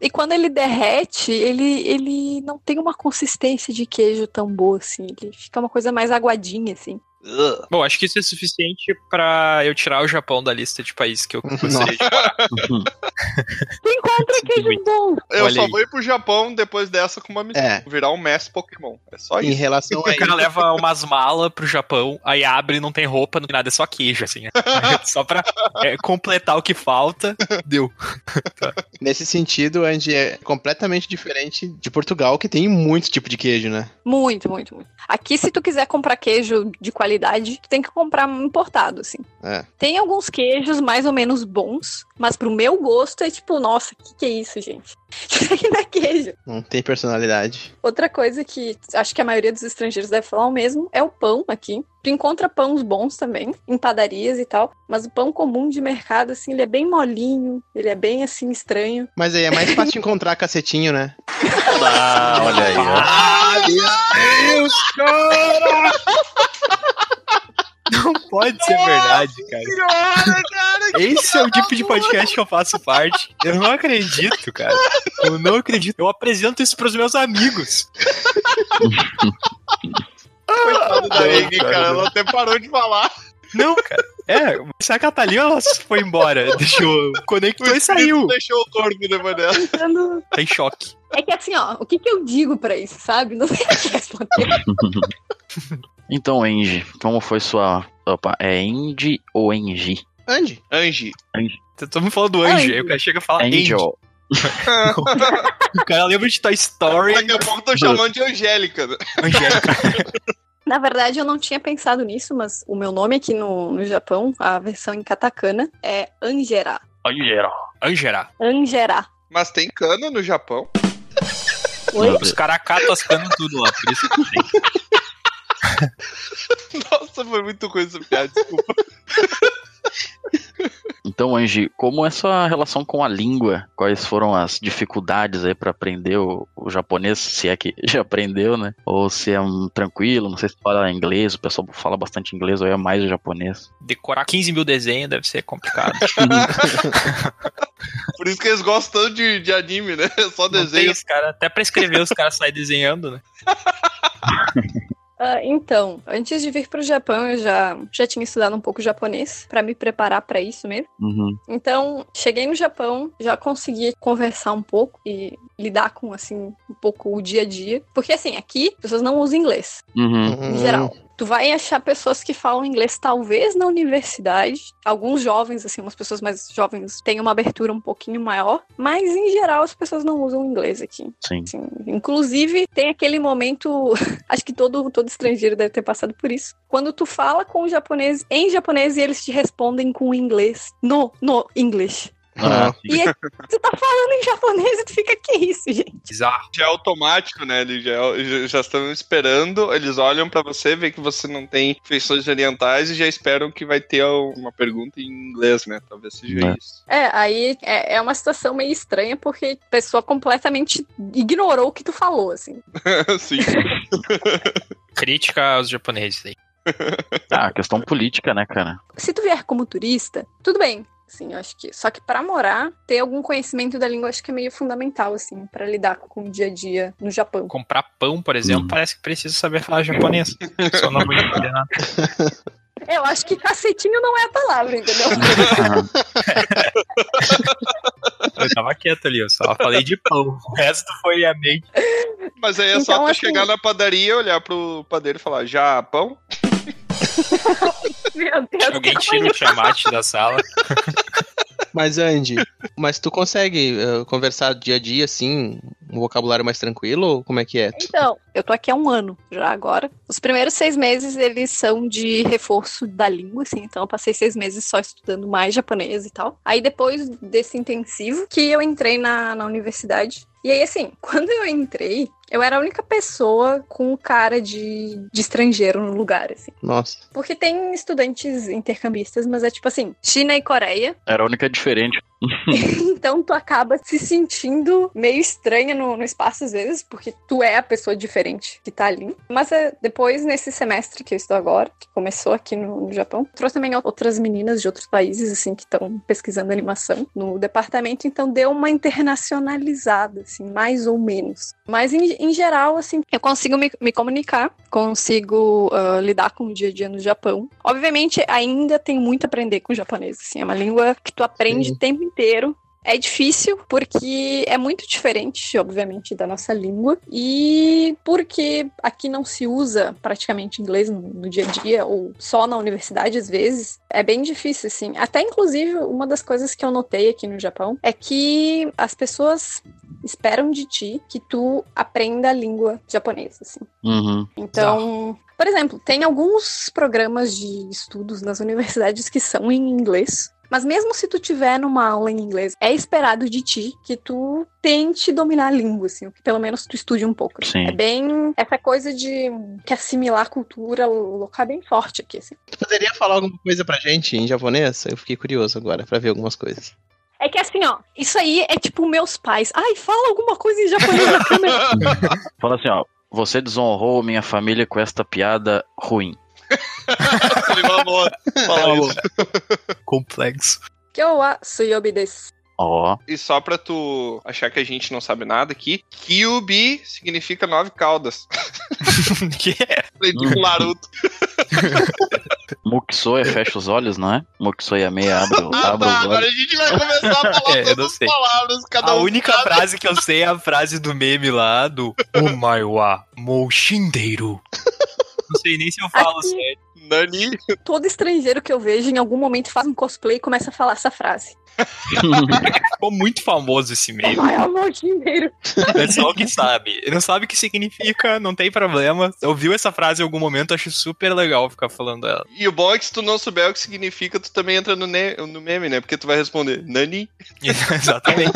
[SPEAKER 8] E quando ele derrete, ele, ele não tem uma consistência de queijo tão boa, assim. Ele fica uma coisa mais aguadinha, assim.
[SPEAKER 6] Bom, acho que isso é suficiente pra eu tirar o Japão da lista de países que eu gostaria de morar.
[SPEAKER 8] Encontra queijo bom.
[SPEAKER 4] Eu
[SPEAKER 6] Olha
[SPEAKER 4] só
[SPEAKER 6] aí.
[SPEAKER 4] vou ir pro Japão depois dessa com uma missão.
[SPEAKER 5] É.
[SPEAKER 4] Virar um mestre Pokémon. É só
[SPEAKER 5] Em
[SPEAKER 4] isso.
[SPEAKER 5] relação a
[SPEAKER 6] O cara leva umas malas pro Japão, aí abre e não tem roupa, não tem nada, é só queijo, assim. só pra é, completar o que falta, deu.
[SPEAKER 5] Nesse sentido, Andy, é completamente diferente de Portugal, que tem muito tipo de queijo, né?
[SPEAKER 8] Muito, muito, muito. Aqui, se tu quiser comprar queijo de qualidade, tu tem que comprar importado, assim.
[SPEAKER 5] É.
[SPEAKER 8] Tem alguns queijos mais ou menos bons, mas pro meu gosto é tipo, nossa, que que é isso, gente? Isso aqui não é queijo.
[SPEAKER 5] Não tem personalidade.
[SPEAKER 8] Outra coisa que acho que a maioria dos estrangeiros deve falar o mesmo é o pão aqui. Tu encontra pães bons também, em padarias e tal, mas o pão comum de mercado, assim, ele é bem molinho, ele é bem, assim, estranho.
[SPEAKER 5] Mas aí é mais fácil de encontrar cacetinho, né?
[SPEAKER 7] Ah, olha aí, ó.
[SPEAKER 6] Ah, meu Deus, cara! Não pode ser verdade, cara.
[SPEAKER 4] Senhora, cara,
[SPEAKER 6] Esse é o tipo de podcast que eu faço parte. Eu não acredito, cara. Eu não acredito. Eu apresento isso pros meus amigos.
[SPEAKER 4] coitado da Eng, cara. Ela até parou de falar.
[SPEAKER 6] Não, cara. É, se a Catalina ela foi embora, deixou, conectou e saiu.
[SPEAKER 4] Deixou o corpo depois dela.
[SPEAKER 8] Tentando-
[SPEAKER 6] Tá em choque.
[SPEAKER 8] É que assim, ó, o que que eu digo pra isso, sabe? Não sei o que responder.
[SPEAKER 7] Então, Engie, como foi sua. Opa, é Indy ou Engie?
[SPEAKER 5] Andy.
[SPEAKER 4] Angie.
[SPEAKER 6] Estamos falando do Anjo, aí o cara chega e fala Angel. O cara lembra de Toy Story.
[SPEAKER 4] Daqui a pouco tô chamando de Angélica. né?
[SPEAKER 6] Angélica.
[SPEAKER 8] Na verdade, eu não tinha pensado nisso, mas o meu nome aqui no, no Japão, a versão em katakana, é Angera.
[SPEAKER 7] Angel.
[SPEAKER 6] Angera.
[SPEAKER 8] Angera.
[SPEAKER 4] Mas tem cana no Japão.
[SPEAKER 8] Oi?
[SPEAKER 6] Os caras catam as canas tudo lá, por isso que tem.
[SPEAKER 4] Nossa, foi muito ruim essa piada, desculpa.
[SPEAKER 7] Então, Angie, como é sua relação com a língua? Quais foram as dificuldades aí pra aprender o, o japonês? Se é que já aprendeu, né? Ou se é um tranquilo, não sei se fala inglês, o pessoal fala bastante inglês ou é mais o japonês.
[SPEAKER 6] Decorar 15 mil desenhos deve ser complicado.
[SPEAKER 4] Por isso que eles gostam tanto de, de anime, né? Só
[SPEAKER 6] Não tem
[SPEAKER 4] desenho.
[SPEAKER 6] os cara, até pra escrever os caras saem desenhando, né?
[SPEAKER 8] Ah, então, antes de vir para o Japão, eu já, já tinha estudado um pouco japonês para me preparar para isso mesmo.
[SPEAKER 7] Uhum.
[SPEAKER 8] Então, cheguei no Japão, já consegui conversar um pouco e lidar com, assim, um pouco o dia a dia. Porque, assim, aqui, as pessoas não usam inglês,
[SPEAKER 7] Uhum.
[SPEAKER 8] em geral. Tu vai achar pessoas que falam inglês, talvez na universidade. Alguns jovens, assim, umas pessoas mais jovens têm uma abertura um pouquinho maior. Mas, em geral, as pessoas não usam inglês aqui.
[SPEAKER 7] Sim.
[SPEAKER 8] Assim, inclusive, tem aquele momento, acho que todo, todo estrangeiro deve ter passado por isso. Quando tu fala com o japonês em japonês e eles te respondem com inglês. No, no English.
[SPEAKER 7] Ah.
[SPEAKER 8] E aí, tu tá falando em japonês e tu fica, que isso, gente?
[SPEAKER 6] Bizarro.
[SPEAKER 4] Já é automático, né? Eles já, já, já estão esperando, eles olham pra você, veem que você não tem feições orientais e já esperam que vai ter uma pergunta em inglês, né? Talvez seja
[SPEAKER 7] É.
[SPEAKER 4] isso.
[SPEAKER 8] É, aí é, é uma situação meio estranha porque a pessoa completamente ignorou o que tu falou, assim.
[SPEAKER 4] Sim.
[SPEAKER 6] Crítica aos japoneses aí.
[SPEAKER 7] Ah, questão política, né, cara?
[SPEAKER 8] Se tu vier como turista, tudo bem. Assim, eu acho que. Só que pra morar, ter algum conhecimento da língua acho que é meio fundamental, assim, pra lidar com o dia a dia no Japão.
[SPEAKER 6] Comprar pão, por exemplo,
[SPEAKER 7] Hum.
[SPEAKER 6] parece que precisa saber falar japonês. Só não vou entender nada.
[SPEAKER 8] Eu acho que cacetinho não é a palavra, entendeu?
[SPEAKER 6] Eu tava quieto ali, eu só falei de pão. O resto foi a mente.
[SPEAKER 4] Mas aí é só
[SPEAKER 8] Então,
[SPEAKER 4] tu
[SPEAKER 8] assim-
[SPEAKER 4] chegar na padaria, olhar pro padeiro e falar, já pão?
[SPEAKER 8] Meu Deus,
[SPEAKER 6] Alguém tira o Tiamat da sala.
[SPEAKER 5] Mas, Andy, mas tu consegue eh, conversar dia a dia, assim, um vocabulário mais tranquilo? Ou como é que é?
[SPEAKER 8] Então, eu tô aqui há um ano já agora. Os primeiros seis meses, eles são de reforço da língua, assim. Então, eu passei seis meses só estudando mais japonês e tal. Aí, depois desse intensivo, que eu entrei na, na universidade. E aí, assim, quando eu entrei, eu era a única pessoa com cara de, de estrangeiro no lugar, assim.
[SPEAKER 5] Nossa.
[SPEAKER 8] Porque tem estudantes intercambistas, mas é tipo assim, China e Coreia.
[SPEAKER 7] Era a única diferente.
[SPEAKER 8] Então tu acaba se sentindo meio estranha no, no espaço às vezes, porque tu é a pessoa diferente que tá ali. Mas é, depois, nesse semestre que eu estou agora, que começou aqui no, no Japão, trouxe também outras meninas de outros países, assim, que estão pesquisando animação no departamento, então deu uma internacionalizada, assim, mais ou menos. Mas em, em geral, assim, eu consigo me, me comunicar, consigo ah, lidar com o dia a dia no Japão. Obviamente, ainda tem muito a aprender com o japonês, assim, é uma língua que tu aprende
[SPEAKER 5] Sim.
[SPEAKER 8] o tempo inteiro. É difícil porque é muito diferente, obviamente, da nossa língua e porque aqui não se usa praticamente inglês no, no dia a dia ou só na universidade às vezes. É bem difícil, assim. Até inclusive uma das coisas que eu notei aqui no Japão é que as pessoas esperam de ti que tu aprenda a língua japonesa, assim.
[SPEAKER 7] Uhum.
[SPEAKER 8] Então, por exemplo, tem alguns programas de estudos nas universidades que são em inglês. Mas mesmo se tu tiver numa aula em inglês, é esperado de ti que tu tente dominar a língua, assim, ou que pelo menos tu estude um pouco.
[SPEAKER 7] Sim.
[SPEAKER 8] É bem essa coisa de que assimilar a cultura local é bem forte aqui, assim.
[SPEAKER 5] Tu poderia falar alguma coisa pra gente em japonês? Eu fiquei curioso agora pra ver algumas coisas.
[SPEAKER 8] É que assim, ó, isso aí é tipo meus pais. Ai, fala alguma coisa em japonês na câmera.
[SPEAKER 7] Fala assim, ó. Você desonrou minha família com esta piada ruim.
[SPEAKER 4] Fala isso.
[SPEAKER 6] Complexo.
[SPEAKER 8] Wa suyobi desu.
[SPEAKER 7] Ó.
[SPEAKER 4] E só pra tu achar que a gente não sabe nada aqui, Kyubi significa nove caudas.
[SPEAKER 6] que é?
[SPEAKER 4] Aprendi com Naruto.
[SPEAKER 7] Muxoe fecha os olhos, não é? Muxoe a meia abre,
[SPEAKER 4] Ah,
[SPEAKER 7] abre
[SPEAKER 4] tá.
[SPEAKER 7] os
[SPEAKER 4] Agora
[SPEAKER 7] olhos.
[SPEAKER 4] a gente vai começar a falar
[SPEAKER 6] É, eu
[SPEAKER 4] todas as palavras. Cada
[SPEAKER 6] A
[SPEAKER 4] um
[SPEAKER 6] única
[SPEAKER 4] sabe.
[SPEAKER 6] frase que eu sei é a frase do meme lá do Omai wa Moushindeiro. Não sei nem se eu falo
[SPEAKER 8] Aqui-
[SPEAKER 6] sério.
[SPEAKER 4] Nani.
[SPEAKER 8] Todo estrangeiro que eu vejo em algum momento faz um cosplay e começa a falar essa frase.
[SPEAKER 6] Ficou muito famoso esse meme.
[SPEAKER 8] Ai, amor dinheiro.
[SPEAKER 6] O pessoal que sabe. Não sabe o que significa, não tem problema. Ouviu essa frase em algum momento, acho super legal ficar falando ela.
[SPEAKER 4] E o bom é que se tu não souber o que significa, tu também entra no, ne- no meme, né? Porque tu vai responder Nani.
[SPEAKER 6] Exatamente.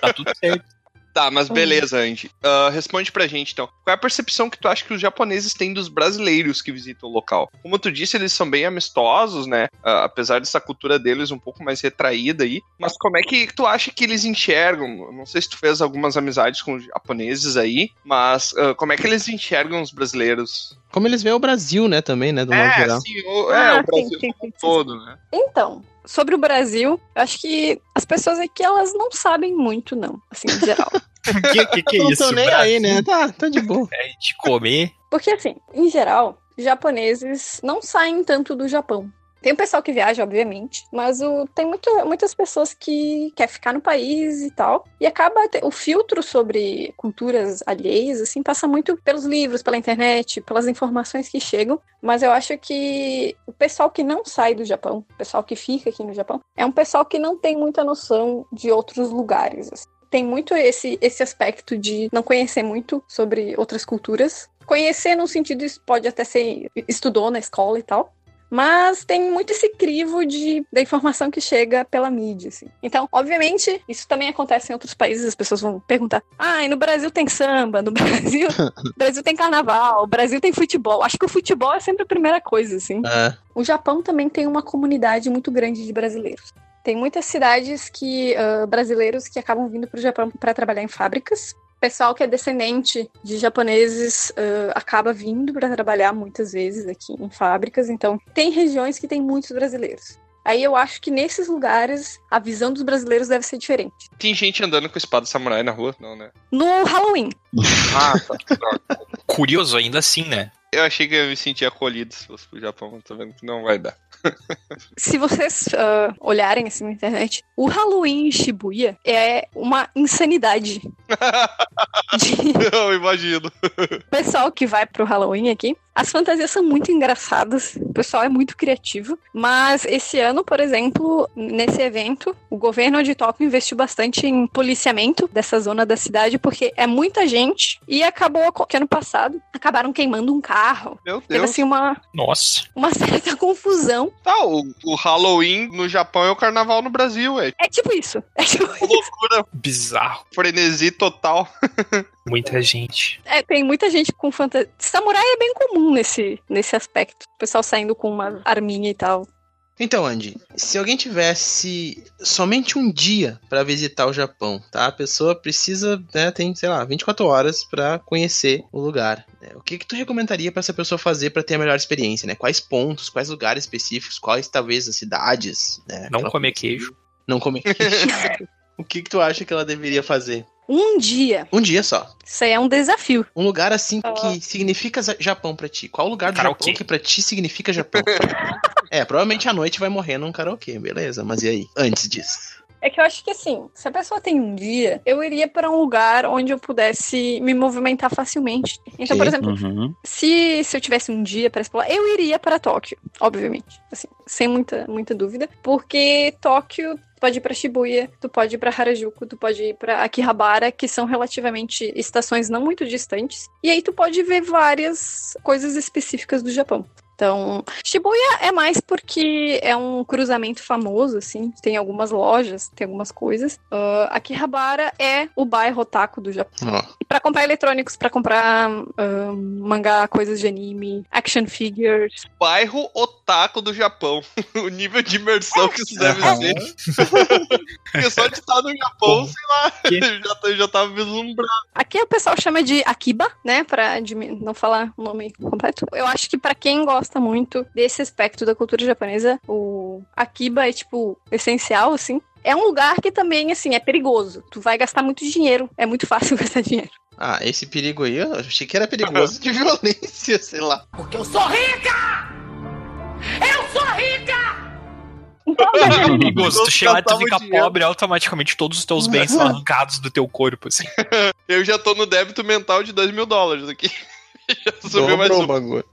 [SPEAKER 6] Tá tudo certo.
[SPEAKER 4] Tá, mas beleza, Andy. Ah, responde pra gente então. Qual é a percepção que tu acha que os japoneses têm dos brasileiros que visitam o local? Como tu disse, eles são bem amistosos, né? Ah, apesar dessa cultura deles um pouco mais retraída aí. Mas como é que tu acha que eles enxergam? Não sei se tu fez algumas amizades com os japoneses aí, mas ah, como é que eles enxergam os brasileiros?
[SPEAKER 5] Como eles veem o Brasil, né, também, né, do modo
[SPEAKER 4] É,
[SPEAKER 5] geral.
[SPEAKER 4] sim, o, é,
[SPEAKER 8] Ah,
[SPEAKER 4] o Brasil
[SPEAKER 8] sim,
[SPEAKER 4] um
[SPEAKER 8] sim, sim.
[SPEAKER 4] todo, né?
[SPEAKER 8] Então, sobre o Brasil, eu acho que as pessoas aqui, elas não sabem muito, não, assim, em geral.
[SPEAKER 6] que, que, que é
[SPEAKER 5] não
[SPEAKER 6] isso?
[SPEAKER 5] tô nem
[SPEAKER 6] Brasil?
[SPEAKER 5] aí, né? Tá, tá de boa.
[SPEAKER 6] É de comer.
[SPEAKER 8] Porque, assim, em geral, japoneses não saem tanto do Japão. Tem o pessoal que viaja, obviamente, mas o, tem muito, muitas pessoas que quer ficar no país e tal. E acaba o filtro sobre culturas alheias, assim, passa muito pelos livros, pela internet, pelas informações que chegam. Mas eu acho que o pessoal que não sai do Japão, o pessoal que fica aqui no Japão, é um pessoal que não tem muita noção de outros lugares. assim. Tem muito esse, esse aspecto de não conhecer muito sobre outras culturas. Conhecer no sentido, isso pode até ser estudou na escola e tal. Mas tem muito esse crivo de, da informação que chega pela mídia, assim. Então, obviamente, isso também acontece em outros países. As pessoas vão perguntar: ah, e no Brasil tem samba, no Brasil, no Brasil tem carnaval, o Brasil tem futebol. Acho que o futebol é sempre a primeira coisa, assim.
[SPEAKER 5] É.
[SPEAKER 8] O Japão também tem uma comunidade muito grande de brasileiros. Tem muitas cidades que ah, brasileiros que acabam vindo para o Japão para trabalhar em fábricas. Pessoal que é descendente de japoneses ah, acaba vindo para trabalhar muitas vezes aqui em fábricas. Então, tem regiões que tem muitos brasileiros. Aí eu acho que nesses lugares a visão dos brasileiros deve ser diferente.
[SPEAKER 4] Tem gente andando com espada samurai na rua? Não, né?
[SPEAKER 8] No Halloween,
[SPEAKER 4] Ah, tá.
[SPEAKER 6] Curioso ainda assim, né?
[SPEAKER 4] Eu achei que eu me sentia acolhido se fosse pro Japão, tô vendo que não vai dar.
[SPEAKER 8] se vocês ah, olharem assim na internet, o Halloween em Shibuya é uma insanidade. de
[SPEAKER 4] Eu imagino.
[SPEAKER 8] pessoal que vai pro Halloween aqui. As fantasias são muito engraçadas, o pessoal é muito criativo. Mas esse ano, por exemplo, nesse evento, o governo de Tóquio investiu bastante em policiamento dessa zona da cidade, porque é muita gente. E acabou que ano passado acabaram queimando um carro.
[SPEAKER 4] Meu
[SPEAKER 8] Teve
[SPEAKER 4] Deus.
[SPEAKER 8] assim uma,
[SPEAKER 6] Nossa.
[SPEAKER 8] uma certa confusão.
[SPEAKER 4] Tá, o, o Halloween no Japão é o carnaval no Brasil, é.
[SPEAKER 8] É tipo isso. É tipo
[SPEAKER 4] Loucura,
[SPEAKER 6] Bizarro.
[SPEAKER 4] frenesi total.
[SPEAKER 6] Muita gente.
[SPEAKER 8] É, tem muita gente com fantasia. Samurai é bem comum nesse, nesse aspecto. O pessoal saindo com uma arminha e tal.
[SPEAKER 5] Então, Andy, se alguém tivesse somente um dia pra visitar o Japão, tá? A pessoa precisa, né, tem, sei lá, 24 horas pra conhecer o lugar. né? O que que tu recomendaria pra essa pessoa fazer pra ter a melhor experiência, né? Quais pontos, quais lugares específicos, quais talvez as cidades, né?
[SPEAKER 6] Não comer
[SPEAKER 5] coisa
[SPEAKER 6] queijo.
[SPEAKER 5] assim. Não comer queijo. o que que tu acha que ela deveria fazer?
[SPEAKER 8] Um dia.
[SPEAKER 5] Um dia só.
[SPEAKER 8] Isso aí é um desafio.
[SPEAKER 5] Um lugar assim
[SPEAKER 8] Ah.
[SPEAKER 5] que significa Japão pra ti. Qual lugar do
[SPEAKER 6] Karaokê.
[SPEAKER 5] Japão que pra ti significa Japão? é, provavelmente à noite vai morrer num karaokê, beleza. Mas e aí? Antes disso.
[SPEAKER 8] É que eu acho que assim, se a pessoa tem um dia, eu iria para um lugar onde eu pudesse me movimentar facilmente. Então, por exemplo,
[SPEAKER 7] Uhum.
[SPEAKER 8] se, se eu tivesse um dia para explorar, eu iria para Tóquio, obviamente. Assim, sem muita, muita dúvida. Porque Tóquio pode ir para Shibuya, tu pode ir para Harajuku, tu pode ir para Akihabara, que são relativamente estações não muito distantes. E aí tu pode ver várias coisas específicas do Japão. Então, Shibuya é mais porque é um cruzamento famoso, assim. Tem algumas lojas, tem algumas coisas. Ah, Akihabara é o bairro otaku do Japão. E pra comprar eletrônicos, pra comprar ah, mangá, coisas de anime, action figures.
[SPEAKER 4] Bairro Otaku do Japão. o nível de imersão que isso deve ser. Porque só de estar no Japão, sei lá,
[SPEAKER 6] Que?
[SPEAKER 4] já, já tava vislumbrando.
[SPEAKER 8] Aqui o pessoal chama de Akiba, né? Pra não falar o nome completo. Eu acho que pra quem gosta muito desse aspecto da cultura japonesa, o Akiba é, tipo, essencial, assim. É um lugar que também, assim, é perigoso. Tu vai gastar muito dinheiro. É muito fácil gastar dinheiro.
[SPEAKER 5] Ah, esse perigo aí, eu achei que era perigoso de violência, sei lá.
[SPEAKER 9] Porque eu sou rica! Eu sou rica!
[SPEAKER 8] Então,
[SPEAKER 6] É perigoso. Tu chega lá e tu fica
[SPEAKER 4] dinheiro.
[SPEAKER 6] pobre, automaticamente todos os teus bens são arrancados do teu corpo, assim.
[SPEAKER 4] Eu já tô no débito mental de 2 mil dólares aqui. já subiu mais um.
[SPEAKER 5] bagulho.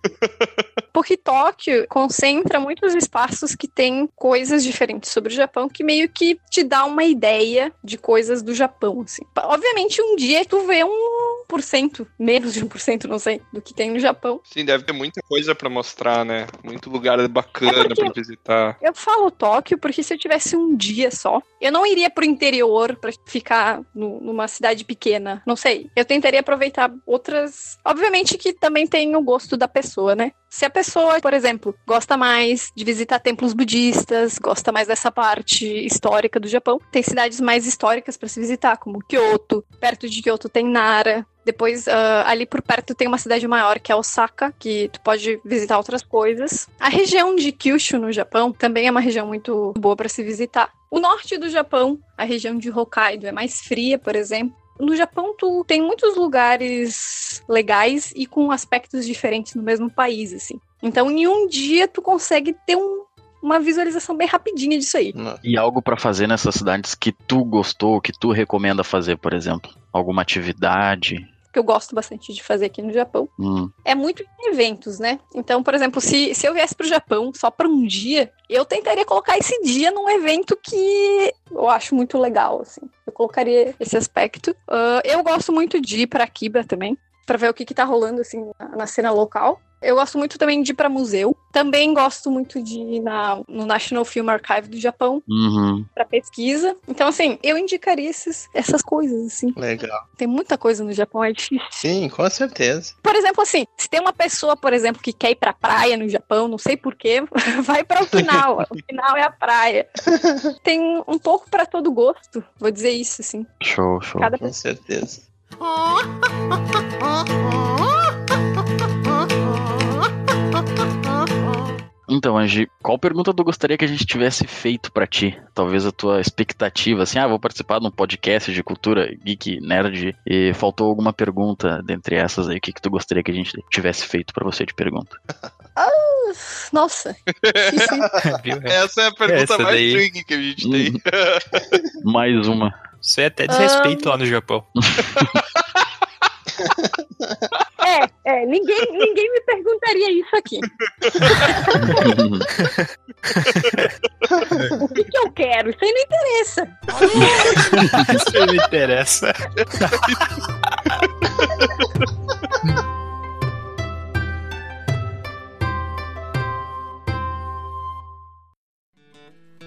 [SPEAKER 8] Porque Tóquio concentra muitos espaços que têm coisas diferentes sobre o Japão, que meio que te dá uma ideia de coisas do Japão, assim. Obviamente, um dia tu vê um, 1%, menos de 1%, não sei, do que tem no Japão.
[SPEAKER 4] Sim, deve ter muita coisa pra mostrar, né? Muito lugar bacana
[SPEAKER 8] É
[SPEAKER 4] pra visitar.
[SPEAKER 8] Eu falo Tóquio porque se eu tivesse um dia só, eu não iria pro interior pra ficar no- numa cidade pequena. Não sei. Eu tentaria aproveitar outras. Obviamente que também tem o gosto da pessoa, né? Se a pessoa, por exemplo, gosta mais de visitar templos budistas, gosta mais dessa parte histórica do Japão, tem cidades mais históricas pra se visitar, como Kyoto. Perto de Kyoto tem Nara. Depois, ah, ali por perto tem uma cidade maior que é Osaka, que tu pode visitar outras coisas. A região de Kyushu, no Japão, também é uma região muito boa para se visitar. O norte do Japão, a região de Hokkaido, é mais fria, por exemplo. No Japão, tu tem muitos lugares legais e com aspectos diferentes no mesmo país, assim. Então, em um dia, tu consegue ter um- uma visualização bem rapidinha disso aí.
[SPEAKER 7] E algo pra fazer nessas cidades que tu gostou, que tu recomenda fazer, por exemplo? Alguma atividade?
[SPEAKER 8] Que eu gosto bastante de fazer aqui no Japão.
[SPEAKER 7] Hum,
[SPEAKER 8] é muito em eventos, né? Então, por exemplo, se, se eu viesse pro Japão só para um dia, eu tentaria colocar esse dia num evento que eu acho muito legal, assim. Eu colocaria esse aspecto. Ah, eu gosto muito de ir pra Akiba também, para ver o que, que tá rolando, assim, na, na cena local. Eu gosto muito também de ir pra museu. Também gosto muito de ir na, no National Film Archive do Japão
[SPEAKER 7] uhum.
[SPEAKER 8] para pesquisa. Então, assim, eu indicaria esses, essas coisas, assim.
[SPEAKER 5] Legal.
[SPEAKER 8] Tem muita coisa no Japão, é difícil.
[SPEAKER 5] Sim, com certeza.
[SPEAKER 8] Por exemplo, assim, se tem uma pessoa, por exemplo, que quer ir pra praia no Japão, não sei porquê, vai pra Okinawa. o final é a praia. Tem um pouco pra todo gosto, vou dizer isso, assim.
[SPEAKER 7] Show, show.
[SPEAKER 8] Cada
[SPEAKER 5] Com certeza.
[SPEAKER 7] Então, Angie, qual pergunta tu gostaria que a gente tivesse feito pra ti? Talvez a tua expectativa, assim, ah, vou participar de um podcast de cultura geek, nerd, e faltou alguma pergunta dentre essas aí, o que, que tu gostaria que a gente tivesse feito pra você de pergunta?
[SPEAKER 8] Nossa. difícil.
[SPEAKER 6] Viu?
[SPEAKER 4] Essa é a pergunta
[SPEAKER 6] Essa
[SPEAKER 4] mais
[SPEAKER 6] daí-
[SPEAKER 4] tricky que a gente tem.
[SPEAKER 7] Mais uma.
[SPEAKER 6] Isso é até desrespeito lá no Japão.
[SPEAKER 8] É, é, ninguém, ninguém me perguntaria isso aqui. O que, que eu quero? Isso aí não interessa.
[SPEAKER 6] Isso aí não interessa.